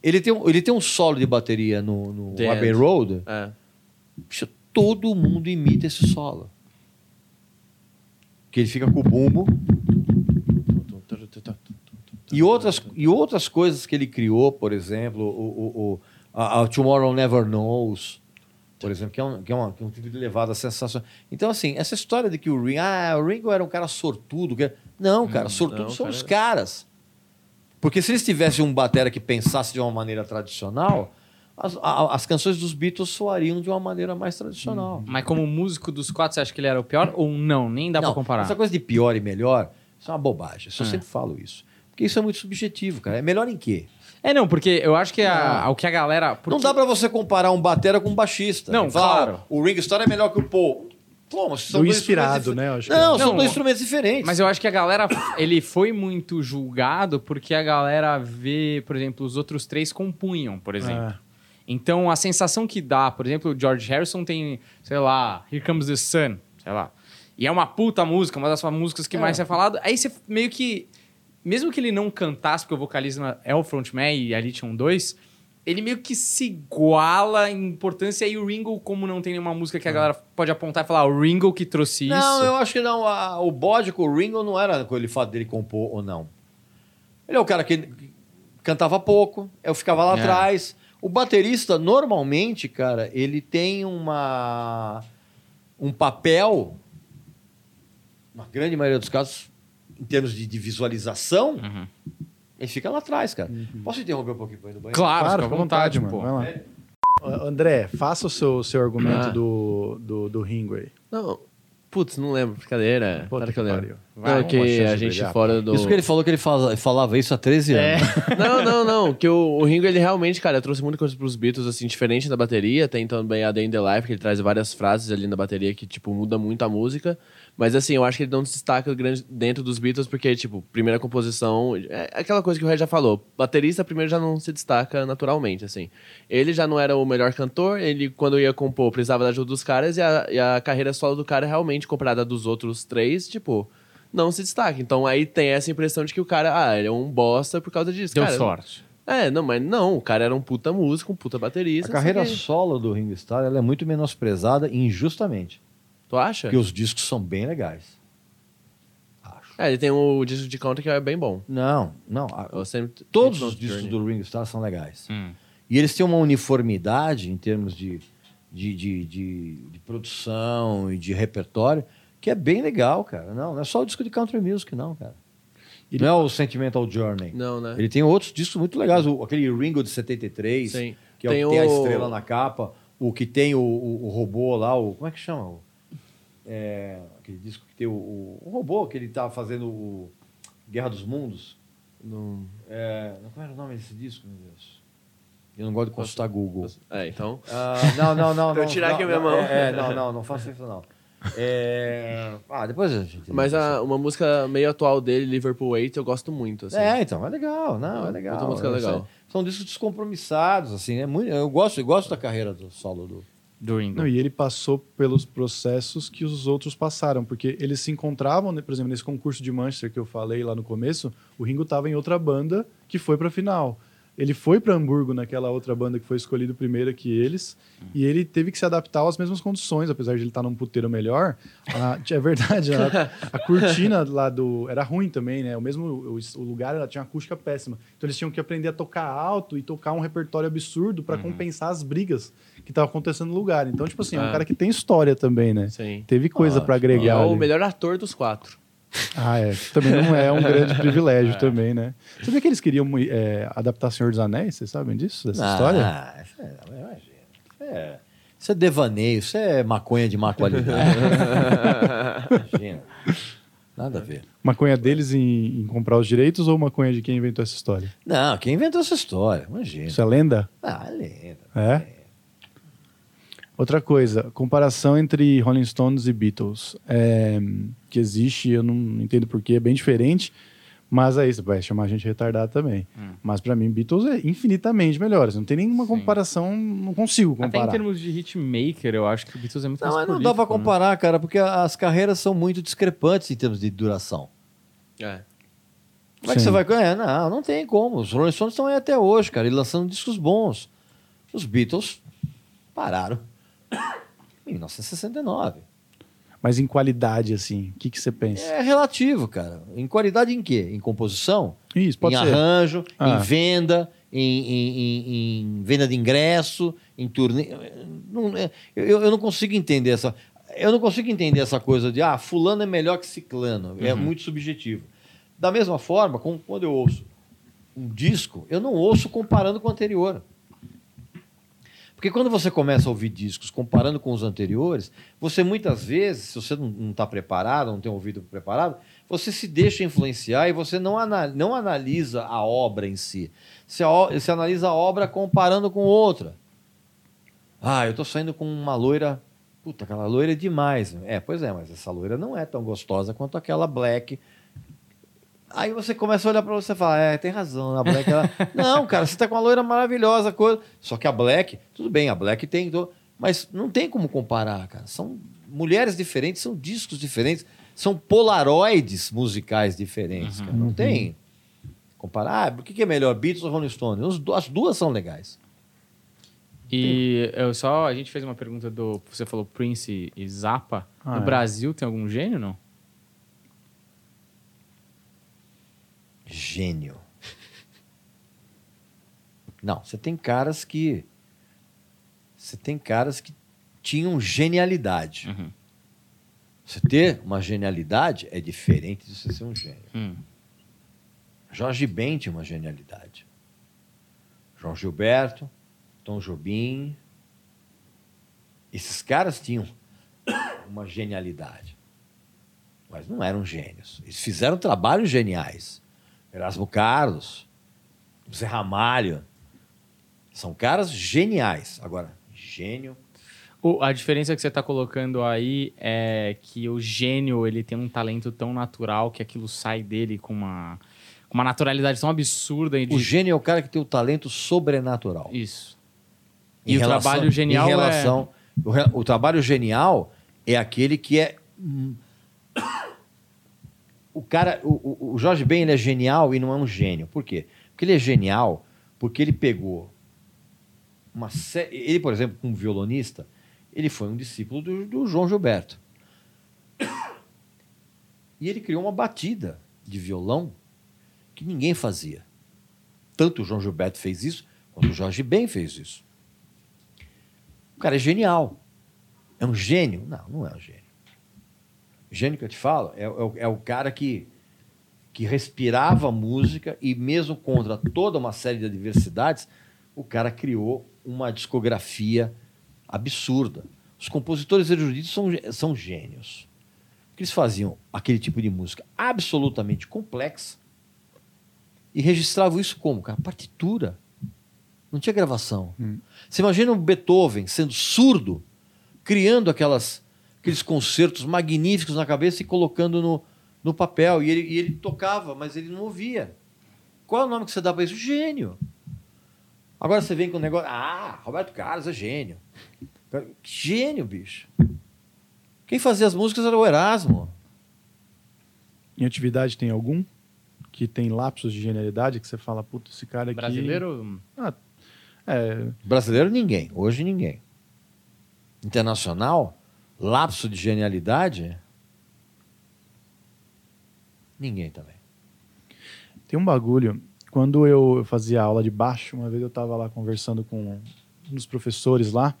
ele, tem um, ele tem um solo de bateria no, no Abbey. Road. É. Bicho, todo mundo imita esse solo. Que ele fica com o bumbo. E outras, e outras coisas que ele criou, por exemplo, o, o, o- Tomorrow Never Knows, por exemplo, que é um, que é uma, que é um tipo de levada sensacional. Então, assim, essa história de que o Ringo, ah, o Ringo era um cara sortudo. Que... Não, cara, sortudo não, são cara. os caras. Porque se eles tivessem um batera que pensasse de uma maneira tradicional, as, a- as canções dos Beatles soariam de uma maneira mais tradicional. Mas como músico dos quatro, você acha que ele era o pior ou não? Nem dá Não, pra comparar. Essa coisa de pior e melhor, isso é uma bobagem. Eu É. sempre falo isso. Porque isso é muito subjetivo, cara. É melhor em quê? É, não, porque eu acho que a, Não. o que a galera. porque- Não dá pra você comparar um batera com um baixista. Não, claro. "Ah, O Ringo Starr é melhor que o Paul. Pô, mas são Do inspirado, instrumentos né? Eu acho dif- que Não, é. são Não, dois instrumentos diferentes. Mas eu acho que a galera. Ele foi muito julgado porque a galera vê, por exemplo, os outros três compunham, por exemplo. É. Então, a sensação que dá, por exemplo, o George Harrison tem, sei lá, Here Comes the Sun, sei lá. E é uma puta música, uma das músicas que É. mais é falado. Aí você meio que. Mesmo que ele não cantasse, porque o vocalista é o frontman e ali tinham dois, ele meio que se iguala em importância. E o Ringo, como não tem nenhuma música que a galera pode apontar e falar, "Ah, o Ringo que trouxe É. Não, isso. eu acho que não. A- o bode com o Ringo não era com ele fato dele compor ou não. Ele é o cara que cantava pouco, eu ficava lá É. O baterista, normalmente, cara, ele tem uma um papel, na grande maioria dos casos, em termos de, de visualização, Uhum. ele fica lá atrás, cara. Posso interromper um pouquinho pra ir no banheiro? Claro, Claro, fica à vontade, mano. pô. Vai lá. André, faça o seu, seu argumento Ah. do, do, do Ringo aí. Não, Putz, não lembro, brincadeira. Puta Claro que eu lembro. Vai, não, que a gente brilhar. fora do. Isso que ele falou que ele fala- falava isso há 13 anos. *laughs* Não, não, não. Que o, o Ringo, ele realmente, cara, trouxe muita coisa pros Beatles, assim, diferente da bateria. Tem também a Day in the Life, que ele traz várias frases ali na bateria que, tipo, muda muito a música. Mas, assim, eu acho que ele não se destaca grande dentro dos Beatles, porque, tipo, primeira composição... É aquela coisa que o Red já falou. Baterista, primeiro, já não se destaca naturalmente, assim. Ele já não era o melhor cantor. Ele, quando ia compor, precisava da ajuda dos caras. E a, e a carreira solo do cara, realmente, comparada dos outros três, tipo... Não se destaca. Então aí tem essa impressão de que o cara, ah, ele é um bosta por causa disso. Deu cara, sorte. é, não, mas não, o cara era um puta músico, um puta baterista. A carreira só que- solo do Ringo Starr ela é muito menosprezada injustamente. Tu acha? Porque os discos são bem legais. Acho. É, ele tem o disco de country que é bem bom. Não, não. a- Eu sempre... todos os discos Journey. do Ringo Starr são legais. Hum. E eles têm uma uniformidade em termos de, de, de, de, de produção e de repertório que é bem legal, cara. Não, não é só o disco de country music, não, cara. Ele- Não é o Sentimental Journey. Não, né? Ele tem outros discos muito legais. O, aquele Ringo de 73, Sim. que é o Tem que tem a o- estrela na capa. O que tem o, o, o robô lá, o. Como é que chama? É, aquele disco que tem o, o, robô que ele tá fazendo o Guerra dos Mundos. Não... É, como era o nome desse disco, meu Deus? Eu não gosto de consultar Google. É, então... Ah, não, não, não. *laughs* Não, tirar não, aqui a minha não, mão. É, é, não, não, não faça isso não. É, ah, depois a gente. Mas a, uma música meio atual dele, Liverpool 8, eu gosto muito, assim. É, então, é legal, não, é legal. outra música legal. São, são discos descompromissados, assim, é muito, eu gosto, eu gosto da carreira do solo do. Não, e ele passou pelos processos que os outros passaram, porque eles se encontravam, né, por exemplo, nesse concurso de Manchester que eu falei lá no começo, o Ringo estava em outra banda que foi para a final. Ele foi para Hamburgo naquela outra banda que foi escolhido primeiro que eles, e ele teve que se adaptar às mesmas condições, apesar de ele estar num puteiro melhor. A- *laughs* é verdade, a, a cortina lá do era ruim também, né? O mesmo o, o lugar ela tinha uma acústica péssima. Então eles tinham que aprender a tocar alto e tocar um repertório absurdo para compensar as brigas que estavam acontecendo no lugar. Então, tipo assim, é um Ah. cara que tem história também, né? Sim. Teve coisa Ah, para agregar. é o melhor ator dos quatro. Ah, é. Também não é um grande *laughs* privilégio também, né? Você vê que eles queriam é, adaptar Senhor dos Anéis? Vocês sabem disso? Dessa história? Ah, é, imagina. Isso é, isso é devaneio, isso é maconha de má qualidade. *laughs* imagina. Nada a ver. Maconha deles em, em comprar os direitos ou maconha de quem inventou essa história? Não, quem inventou essa história? Imagina. Isso é lenda? Ah, é lenda. É? Outra coisa, comparação entre Rolling Stones e Beatles. É, que existe, eu não entendo porquê, é bem diferente. Mas é isso, vai chamar a gente retardado também. Mas pra mim, Beatles é infinitamente melhor. Não tem nenhuma Hum. Sim. comparação, não consigo Até em comparar. termos de hitmaker, eu acho que o Beatles é muito Não, mais mas não dá pra né? comparar, cara, porque as carreiras são muito discrepantes em termos de duração. É. Como é que Sim. você vai ganhar? Não, não tem como. Os Rolling Stones estão aí até hoje, cara, e lançando discos bons. Os Beatles pararam *coughs* em 1969. Mas em qualidade, assim, o que, que você pensa? É relativo, cara. Em qualidade em quê? Em composição? Isso, pode em ser. arranjo, Ah. em venda, em, em- em- venda de ingresso, em turnê. É- eu, eu não consigo entender essa. Eu não consigo entender essa coisa de ah, fulano é melhor que ciclano. É muito subjetivo. Da mesma forma, como quando eu ouço um disco, eu não ouço comparando com o anterior. Porque quando você começa a ouvir discos comparando com os anteriores, você muitas vezes, se você não está preparado, não tem um ouvido preparado, você se deixa influenciar e você não, ana- não analisa a obra em si. Você, você analisa a obra comparando com outra. Ah, eu estou saindo com uma loira. Puta, aquela loira é demais. É, pois é, mas essa loira não é tão gostosa quanto aquela black. Aí você começa a olhar pra você e fala, é, tem razão, a Black ela... *laughs* Não, cara, você tá com uma loira maravilhosa, coisa. Só que a Black, tudo bem, a Black tem... Mas não tem como comparar, cara. São mulheres diferentes, são discos diferentes, são polaroides musicais diferentes, cara. Não tem... Comparar, ah, o que é melhor, Beatles ou Rolling Stones? As duas são legais. E eu só, a gente fez uma pergunta do, você falou Prince e Zappa. Ah, no é. Brasil tem algum gênio, não? Gênio. Não, você tem caras que. Você tem caras que tinham genialidade. Uhum. Você ter uma genialidade é diferente de você ser um gênio. Hum. Jorge Ben tinha uma genialidade. João Gilberto, Tom Jobim. Esses caras tinham uma genialidade. mas não eram gênios. Eles fizeram trabalhos geniais. Erasmo Carlos, Zé Ramalho. São caras geniais. Agora, gênio. O- a diferença que você está colocando aí é que o gênio ele tem um talento tão natural que aquilo sai dele com uma, com uma naturalidade tão absurda. De... O gênio é o cara que tem o talento sobrenatural. Isso. Em E o relação- trabalho genial em relação, o, re- o trabalho genial é aquele que é o cara o, o- Jorge Ben ele é genial e não é um gênio por quê porque ele é genial porque ele pegou uma sé- ele por exemplo como violonista ele foi um discípulo do, do João Gilberto e ele criou uma batida de violão que ninguém fazia tanto o João Gilberto fez isso quanto o Jorge Ben fez isso o cara é genial. É um gênio? Não, não é um gênio. Gênio que eu te falo é, é o- é o cara que, que respirava música e, mesmo contra toda uma série de adversidades, o cara criou uma discografia absurda. Os compositores eruditos são, são gênios. Porque eles faziam aquele tipo de música absolutamente complexa e registravam isso como? Cara, partitura. Não tinha gravação. Você imagina o Beethoven sendo surdo, criando aquelas, aqueles concertos magníficos na cabeça e colocando no, no papel. E ele, e ele tocava, mas ele não ouvia. Qual é o nome que você dá para isso? Gênio. Agora você vem com o negócio. Ah, Roberto Carlos é gênio. Que Gênio, bicho. Quem fazia as músicas era o Erasmo. Em atividade tem algum que tem lapsos de genialidade que você fala, puta, esse cara aqui... Brasileiro, É, Brasileiro, ninguém. Hoje, ninguém. Internacional, lapso de genialidade, ninguém também. Tem um bagulho. Quando eu fazia aula de baixo, uma vez eu tava lá conversando com um dos professores lá,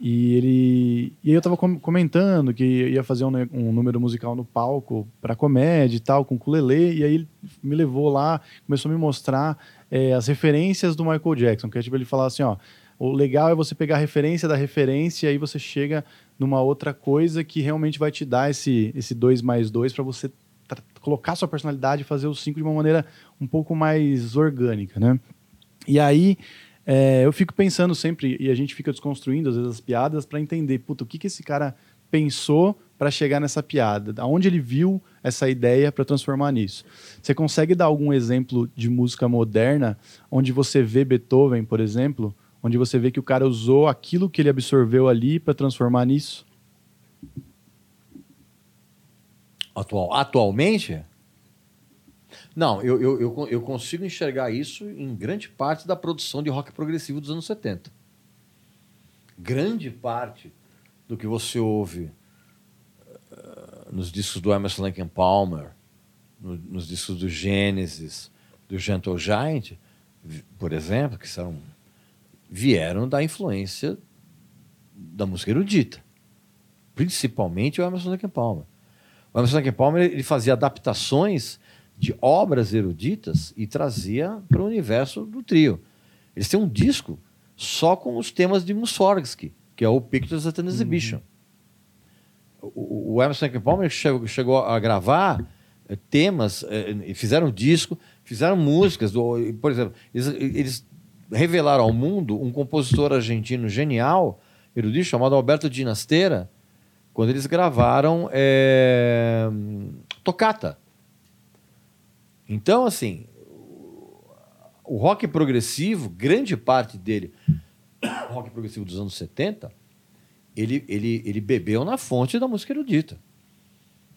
e ele. E eu tava com- comentando que ia fazer um, um número musical no palco para comédia e tal, com ukulele, e aí ele me levou lá, começou a me mostrar eh, as referências do Michael Jackson, que é tipo ele falar assim, ó. O legal é você pegar a referência da referência e aí você chega numa outra coisa que realmente vai te dar esse, esse 2 mais 2 para você colocar sua personalidade e fazer o 5 de uma maneira um pouco mais orgânica, né? E aí é, eu fico pensando sempre, e a gente fica desconstruindo às vezes as piadas para entender, puta, o que, que esse cara pensou para chegar nessa piada? Aonde ele viu essa ideia para transformar nisso? Você consegue dar algum exemplo de música moderna onde você vê Beethoven, por exemplo, onde você vê que o cara usou aquilo que ele absorveu ali para transformar nisso? Atual, atualmente? Não, eu, eu, eu, eu consigo enxergar isso em grande parte da produção de rock progressivo dos anos 70. Grande parte do que você ouve eh, nos discos do Emerson and Palmer, no- nos discos do Genesis, do Gentle Giant, por exemplo, que são, vieram da influência da música erudita. Principalmente o Emerson Palmer. O Emerson Palmer ele fazia adaptações de obras eruditas e trazia para o universo do trio. Eles têm um disco só com os temas de Mussorgsky, que é o Pictures at an Exhibition. O, o Emerson Palmer chegou, chegou a gravar eh, temas, eh, e fizeram um disco, fizeram músicas. Por exemplo, eles, eles revelaram ao mundo um compositor argentino genial, erudito, chamado Alberto Dinastera, quando eles gravaram é, Tocata. Então, assim, o rock progressivo, grande parte dele, o rock progressivo dos anos 70, ele, ele, ele bebeu na fonte da música erudita.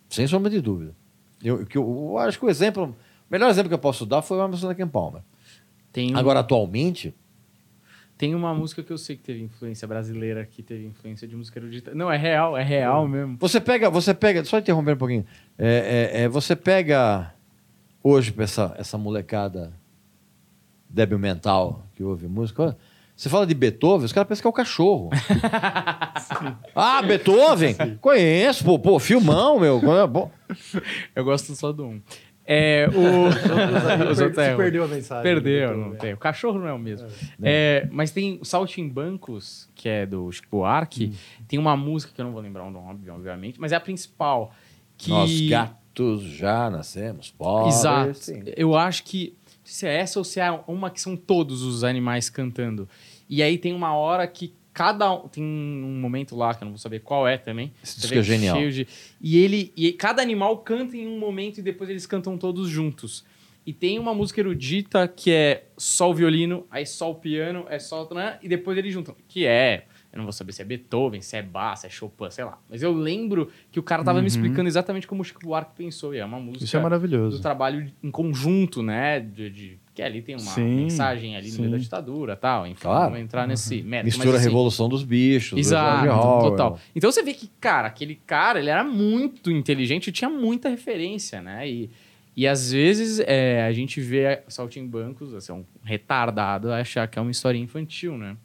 Sem sombra de dúvida. Eu, eu, eu acho que o exemplo, o melhor exemplo que eu posso dar foi o Emerson and Palmer. Tem, um- Agora, atualmente, tem uma música que eu sei que teve influência brasileira, que teve influência de música erudita. Não, é real, é real mesmo. Você pega, você pega, só interromper um pouquinho. É, é, é, você pega hoje pra essa, essa molecada débil mental que ouve música. Você fala de Beethoven, os caras pensam que é o cachorro. *laughs* ah, Beethoven? Conheço, pô, pô, filmão, meu. *laughs* Pô. Eu gosto só do um. É, o... *laughs* Os *laughs* outros é ruim. perdeu a mensagem. Perdeu, não tem. O cachorro não é o mesmo. É, mas tem o Saltimbancos, que é do Chico Buarque. Tem uma música que eu não vou lembrar o nome, obviamente, mas é a principal. que. Nós gatos já nascemos pobres. Exato. sim. Eu acho que se é essa ou se é uma que são todos os animais cantando. E aí tem uma hora que cada um- tem um momento lá que eu não vou saber qual é também. Esse disco é genial. de- e ele e cada animal canta em um momento e depois eles cantam todos juntos. E tem uma música erudita que é só o violino, aí só o piano, é só né? e depois eles juntam, que é eu não vou saber se é Beethoven, se é Bach, se é Chopin, sei lá. Mas eu lembro que o cara tava me explicando exatamente como o Chico Buarque pensou. E é uma música Isso é do maravilhoso. trabalho em conjunto, né? De, de- que ali tem uma Sim, mensagem ali no meio sim. da ditadura tal. Enfim, Claro. vou entrar nesse mérito. Mistura mas, a assim, Revolução dos Bichos. do Exato, George Orwell. total. Então você vê que, cara, aquele cara, ele era muito inteligente e tinha muita referência, né? E, e às vezes é, a gente vê Saltimbancos, assim, um retardado, achar que é uma história infantil, né?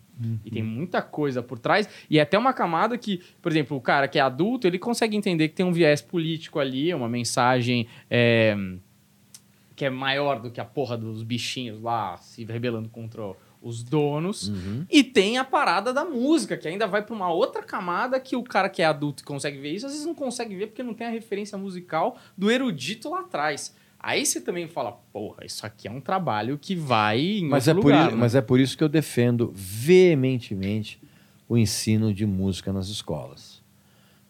E tem muita coisa por trás. E é até uma camada que, por exemplo, o cara que é adulto, ele consegue entender que tem um viés político ali, uma mensagem é, que é maior do que a porra dos bichinhos lá se rebelando contra os donos. E tem a parada da música, que ainda vai pra uma outra camada que o cara que é adulto e consegue ver isso, às vezes não consegue ver porque não tem a referência musical do erudito lá atrás. Aí você também fala, porra, isso aqui é um trabalho que vai em Mas é, por lugar, isso, né? mas é por isso que eu defendo veementemente o ensino de música nas escolas.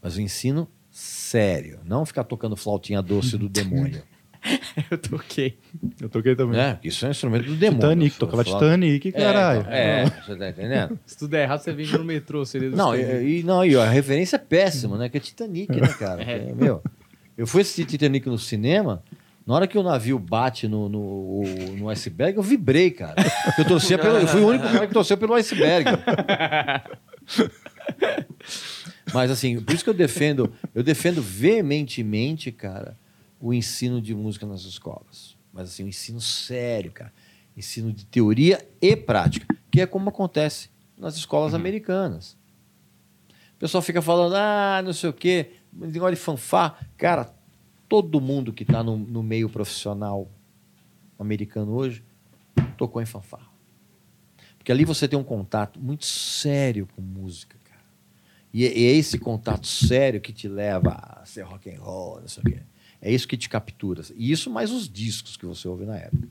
Mas o ensino sério, não ficar tocando flautinha doce do *laughs* demônio. *laughs* Eu toquei. Eu toquei também. Porque Isso é um instrumento do demônio. Titanic, tocava Flauta- Titanic, caralho. É, é, você tá entendendo? *laughs* Se tudo der errado, você vem no metrô, seria do Não, e, e- não, e a referência é péssima, né? Que é Titanic, né, cara? *laughs* É. Que, meu, eu fui assistir Titanic no cinema, na hora que o navio bate no, no, no iceberg, eu vibrei, cara. Eu, torcia pelo, eu fui o único cara que torceu pelo iceberg. Mas assim, por isso que eu defendo, eu defendo veementemente, cara, o ensino de música nas escolas. Mas assim, um ensino sério, cara. Ensino de teoria e prática, que é como acontece nas escolas americanas. O pessoal fica falando, ah, não sei o quê, negócio de fanfar. Cara, todo mundo que está no, no meio profissional americano hoje tocou em fanfarra. Porque ali você tem um contato muito sério com música, cara. E é, e é esse contato sério que te leva a ser rock and roll, não sei o quê. É isso que te captura. E isso mais os discos que você ouve na época.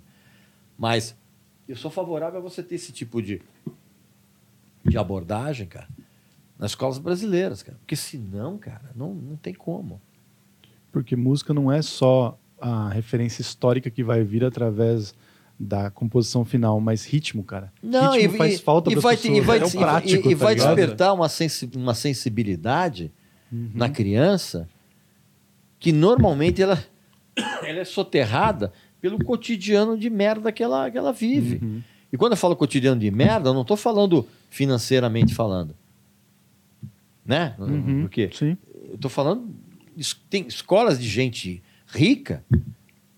Mas eu sou favorável a você ter esse tipo de, de abordagem, cara, nas escolas brasileiras, cara. Porque senão, cara, não, não tem como. Porque música não é só a referência histórica que vai vir através da composição final, mas ritmo, cara. ritmo faz falta e vai, te- pessoas. e vai, é te- prático, e, e tá vai ligado? Uhum. despertar uma, sensi uma sensibilidade na criança que normalmente ela, ela é soterrada pelo cotidiano de merda que ela, que ela vive. Uhum. E quando eu falo cotidiano de merda, eu não estou falando financeiramente falando. Né? Uhum. Porque Sim. eu estou falando. Tem escolas de gente rica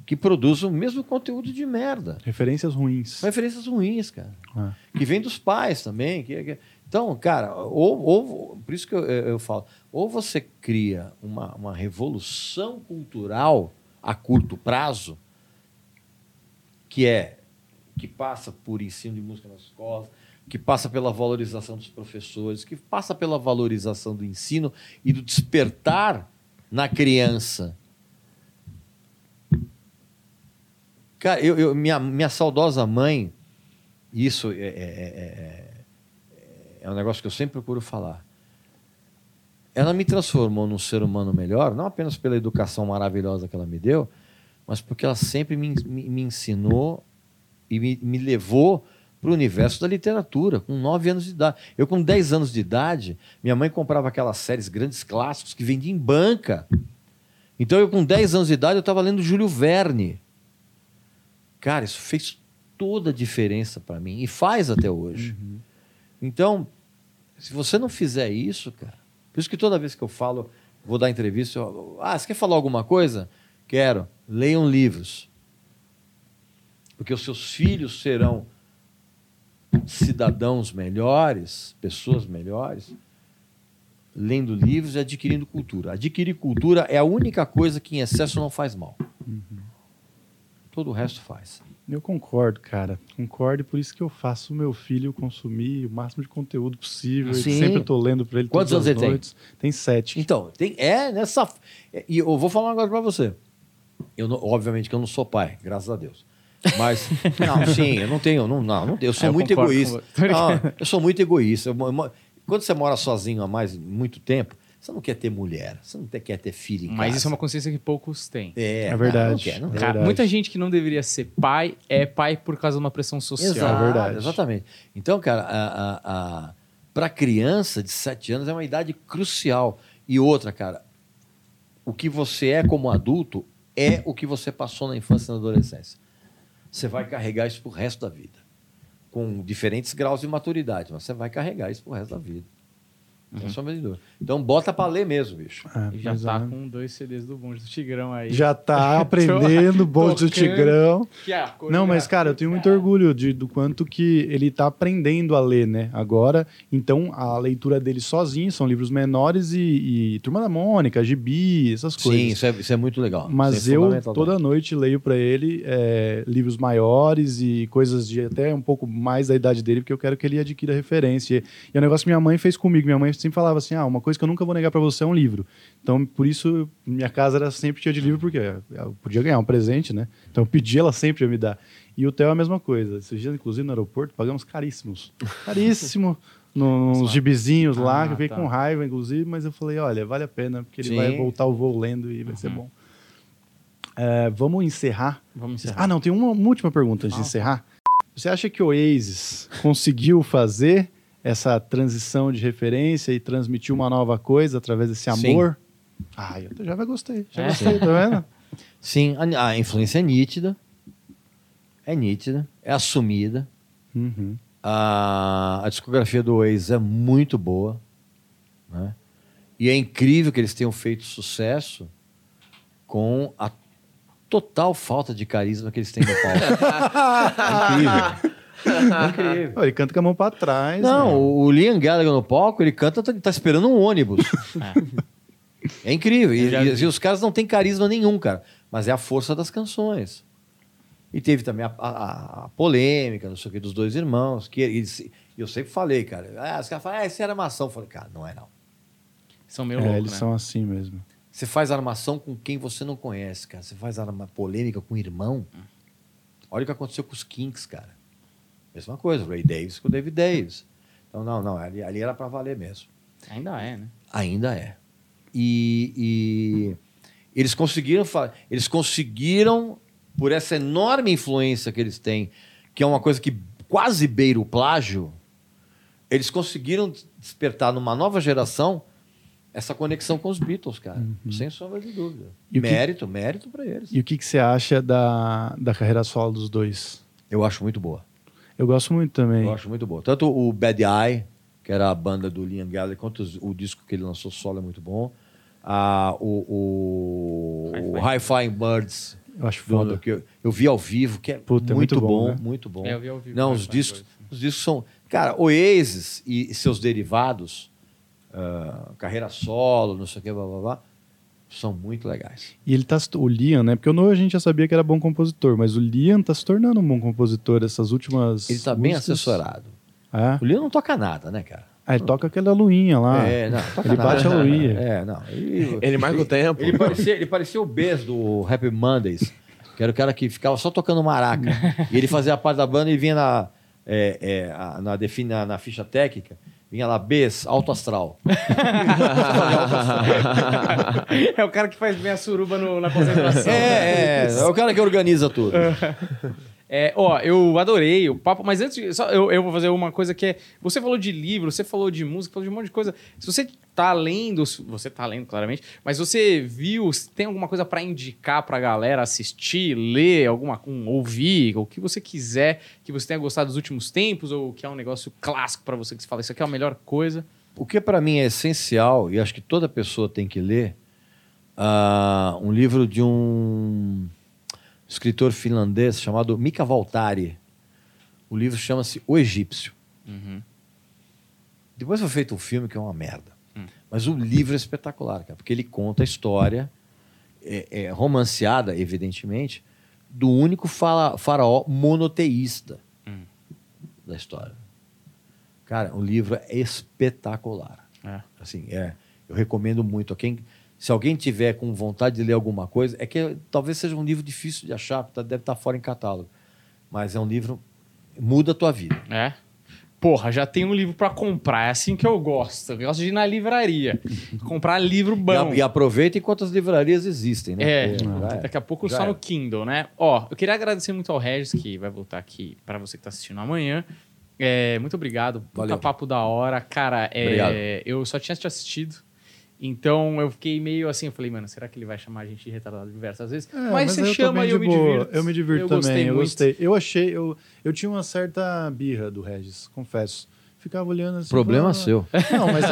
que produzem o mesmo conteúdo de merda. Referências ruins. Referências ruins, cara. Ah. Que vem dos pais também. que- que- Então, cara, ou, ou- por isso que eu, eu eu falo, ou você cria uma, uma revolução cultural a curto prazo, que é que passa por ensino de música nas escolas, que passa pela valorização dos professores, que passa pela valorização do ensino e do despertar na criança. Cara, eu, eu- minha, minha saudosa mãe, isso é, é- é- é- um negócio que eu sempre procuro falar. Ela me transformou num ser humano melhor, não apenas pela educação maravilhosa que ela me deu, mas porque ela sempre me, me- me ensinou e me, me levou para o universo da literatura, com 9 anos de idade. Eu, com 10 anos de idade, minha mãe comprava aquelas séries grandes clássicos que vendia em banca. Então, eu, com 10 anos de idade, eu estava lendo Júlio Verne. Cara, isso fez toda a diferença para mim e faz até hoje. Então, se você não fizer isso, cara, por isso que toda vez que eu falo, vou dar entrevista, eu, ah, você quer falar alguma coisa? Quero. Leiam livros. Porque os seus filhos serão cidadãos melhores, pessoas melhores, lendo livros e adquirindo cultura. Adquirir cultura é a única coisa que em excesso não faz mal. Todo o resto faz. Eu concordo, cara. Concordo e por isso que eu faço o meu filho consumir o máximo de conteúdo possível. Sim. sempre eu tô lendo pra ele Quantos anos ele tem? noites. Tem sete. Então, tem, é nessa. é, E eu vou falar um negócio pra você. Eu não- obviamente que eu não sou pai, graças a Deus. Mas, *laughs* não, sim, eu não tenho. Não, não, não- eu sou É, eu muito egoísta. você. Não, eu sou muito egoísta. Eu Quando você mora sozinho há mais muito tempo, você não quer ter mulher, você não te- quer ter filho em Mas casa. isso é uma consciência que poucos têm. É, É verdade. Não quer, não É verdade. muita gente que não deveria ser pai é pai por causa de uma pressão social. Exato, É verdade. Exatamente. Então, cara, a, a, a, para criança de 7 anos é uma idade crucial. E outra, cara, o que você é como adulto é o que você passou na infância e na adolescência. Você vai carregar isso pro resto da vida. Com diferentes graus de maturidade, mas você vai carregar isso pro resto da vida. Sem sombra de dúvida. Então bota pra ler mesmo, bicho. É, E já tá é. com dois CDs do Bonde do Tigrão aí. Já tá *laughs* aprendendo, bonde do. Tigrão. Não, mas, cara, eu tenho muito orgulho de, do quanto que ele tá aprendendo a ler, né? Agora, então, a leitura dele sozinho são livros menores e, e Turma da Mônica, Gibi, essas coisas. Sim, isso é, isso é muito legal. Mas é eu, toda também. noite, leio pra ele é, livros maiores e coisas de até um pouco mais da idade dele, porque eu quero que ele adquira referência. E é um negócio que minha mãe fez comigo. Minha mãe sempre falava assim: ah, uma coisa que eu nunca vou negar pra você é um livro. Então, por isso, minha casa era sempre cheia de livro, porque eu podia ganhar um presente, né? Então, eu pedi, ela sempre ia me dar. E o Theo é a mesma coisa. Esses dias, inclusive, no aeroporto, pagamos caríssimos. Caríssimo. *laughs* Nos gibizinhos lá, Ah, que eu fiquei tá. com raiva, inclusive, mas eu falei, olha, vale a pena, porque ele Sim. vai voltar o voo lendo e vai ser bom. É, vamos encerrar. Vamos encerrar. Ah, não, tem uma, uma última pergunta antes de encerrar. Você acha que o Oasis conseguiu fazer essa transição de referência e transmitir uma nova coisa através desse Sim. amor? Ah, eu já vai gostei. Já É? gostei, tá vendo? Sim, a, a influência é nítida. É nítida, é assumida. Uhum. A, a discografia do Oasis é muito boa. Né? E é incrível que eles tenham feito sucesso com a total falta de carisma que eles têm no palco. *laughs* é incrível. É *laughs* incrível. Ele canta com a mão pra trás. Não, né? o Liam Gallagher no palco, ele canta, tá, tá esperando um ônibus. *laughs* É, incrível. E, já e- e os caras não têm carisma nenhum, cara. Mas é a força das canções. E teve também a, a- a polêmica, não sei o que, dos dois irmãos. Que eles, eu sempre falei, cara. Ah, os caras falam, ah, isso era armação. Eu falei, cara, não é não. São meio É, loucos, eles né? são assim mesmo. Você faz armação com quem você não conhece, cara. Você faz arma polêmica com o irmão. Olha o que aconteceu com os Kinks, cara. Mesma coisa, o Ray Davis com o David Davis. Então, não, não, ali, ali era pra valer mesmo. Ainda é, né? Ainda é. E, e eles conseguiram, eles conseguiram por essa enorme influência que eles têm, que é uma coisa que quase beira o plágio, eles conseguiram despertar numa nova geração essa conexão com os Beatles, cara, sem sombra de dúvida. E o que- mérito, mérito para eles. E o que, que você acha da, da carreira solo dos dois? Eu acho muito boa. Eu gosto muito também. Eu acho muito boa. Tanto o Bad Eye, que era a banda do Liam Gallagher, quanto o disco que ele lançou solo é muito bom. Ah, o, o, Flying Birds, Eu acho do- foda. que eu, eu vi ao vivo, que é Puta, é muito, muito bom, bom, né? muito bom. É, eu vi ao vivo, Não, os discos, os discos são... Cara, Oasis e seus derivados, ah, carreira solo, não sei o que, blá, blá, blá, são muito legais. E ele tá. O Liam, né? Porque o Noah a gente já sabia que era bom compositor, mas o Liam tá se tornando um bom compositor essas últimas. Ele tá bem músicas. assessorado. É. O Liam não toca nada, né, cara? Ah, ele toca aquela luinha lá. é, não, toca ele nada. bate a luinha. É, não. Ele, Ele marca o tempo. Ele parecia, ele parecia o Bez do Happy Mondays, que era o cara que ficava só tocando maraca. e ele fazia a parte da banda e vinha na, é, é, na, na, na ficha técnica, vinha lá, Bez, alto astral. *laughs* é o cara que faz bem a suruba no- na concentração. É, é, é o cara que organiza tudo. *laughs* É, ó, eu adorei o papo, mas antes, só eu, eu vou fazer uma coisa que é. Você falou de livro, você falou de música, falou de um monte de coisa. Se você tá lendo, você tá lendo claramente, mas você viu, tem alguma coisa pra indicar pra galera assistir, ler, alguma, um, ouvir, o que você quiser, que você tenha gostado dos últimos tempos, ou que é um negócio clássico pra você, que você fala, isso aqui é a melhor coisa. O que para mim é essencial, e acho que toda pessoa tem que ler, ah, um livro de um escritor finlandês chamado Mika Valtari. O livro chama-se O Egípcio. Depois foi feito um filme que é uma merda. Mas o livro é espetacular, cara, porque ele conta a história, é, é romanceada, evidentemente, do único fala- faraó monoteísta da história. Cara, o livro é espetacular. É. Assim, é, eu recomendo muito. A quem, se alguém tiver com vontade de ler alguma coisa, é que talvez seja um livro difícil de achar, porque deve estar fora em catálogo. Mas é um livro muda a tua vida. É. Porra, já tem um livro pra comprar. É assim que eu gosto. Eu gosto de ir na livraria. *laughs* comprar livro bom. e aproveita enquanto as livrarias existem, né? É, é. daqui a pouco Já só é. no Kindle, né? Ó, eu queria agradecer muito ao Regis, que vai voltar aqui pra você que tá assistindo amanhã. É, muito obrigado. Puta Valeu. papo da hora. Cara, é, eu só tinha te assistido. Então eu fiquei meio assim, eu falei, mano, será que ele vai chamar a gente de retardado diversas vezes? É, mas, você eu tô chama e eu de me divirto. Eu me divirto Eu também, gostei eu muito. gostei. Eu achei, eu, eu tinha uma certa birra do Regis, confesso. Ficava olhando assim. Problema falava, seu. Não, mas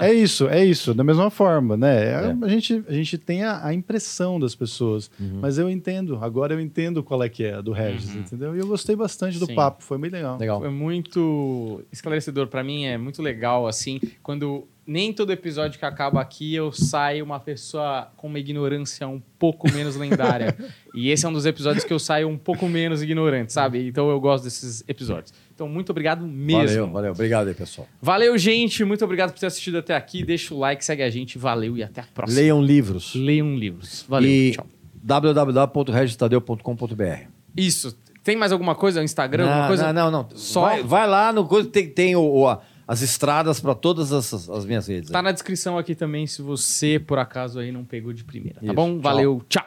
é. É isso, é isso, da mesma forma, né? É, É. A, gente, a gente tem a, a impressão das pessoas, Uhum. mas eu entendo, agora eu entendo qual é que é a do Regis, entendeu? E eu gostei bastante do Sim. papo, foi bem legal. Legal. Foi muito esclarecedor pra mim, é muito legal, assim, quando nem todo episódio que acaba aqui eu saio uma pessoa com uma ignorância um pouco menos lendária. e esse é um dos episódios que eu saio um pouco menos ignorante, sabe? Então eu gosto desses episódios. Então, muito obrigado mesmo. Valeu, valeu. Obrigado aí, pessoal. Valeu, gente. Muito obrigado por ter assistido até aqui. Deixa o like, segue a gente. Valeu e até a próxima. Leiam livros. Leiam livros. Valeu. e Tchau. www.registadeu.com.br Isso. Tem mais alguma coisa? Instagram? alguma Não, coisa? não, não, não. Só- Vai, vai lá no tem, tem o, o- a- as estradas para todas as, as minhas redes. Tá aí. na descrição aqui também se você, por acaso, aí não pegou de primeira. Tá Isso. bom? Tchau. Valeu. Tchau.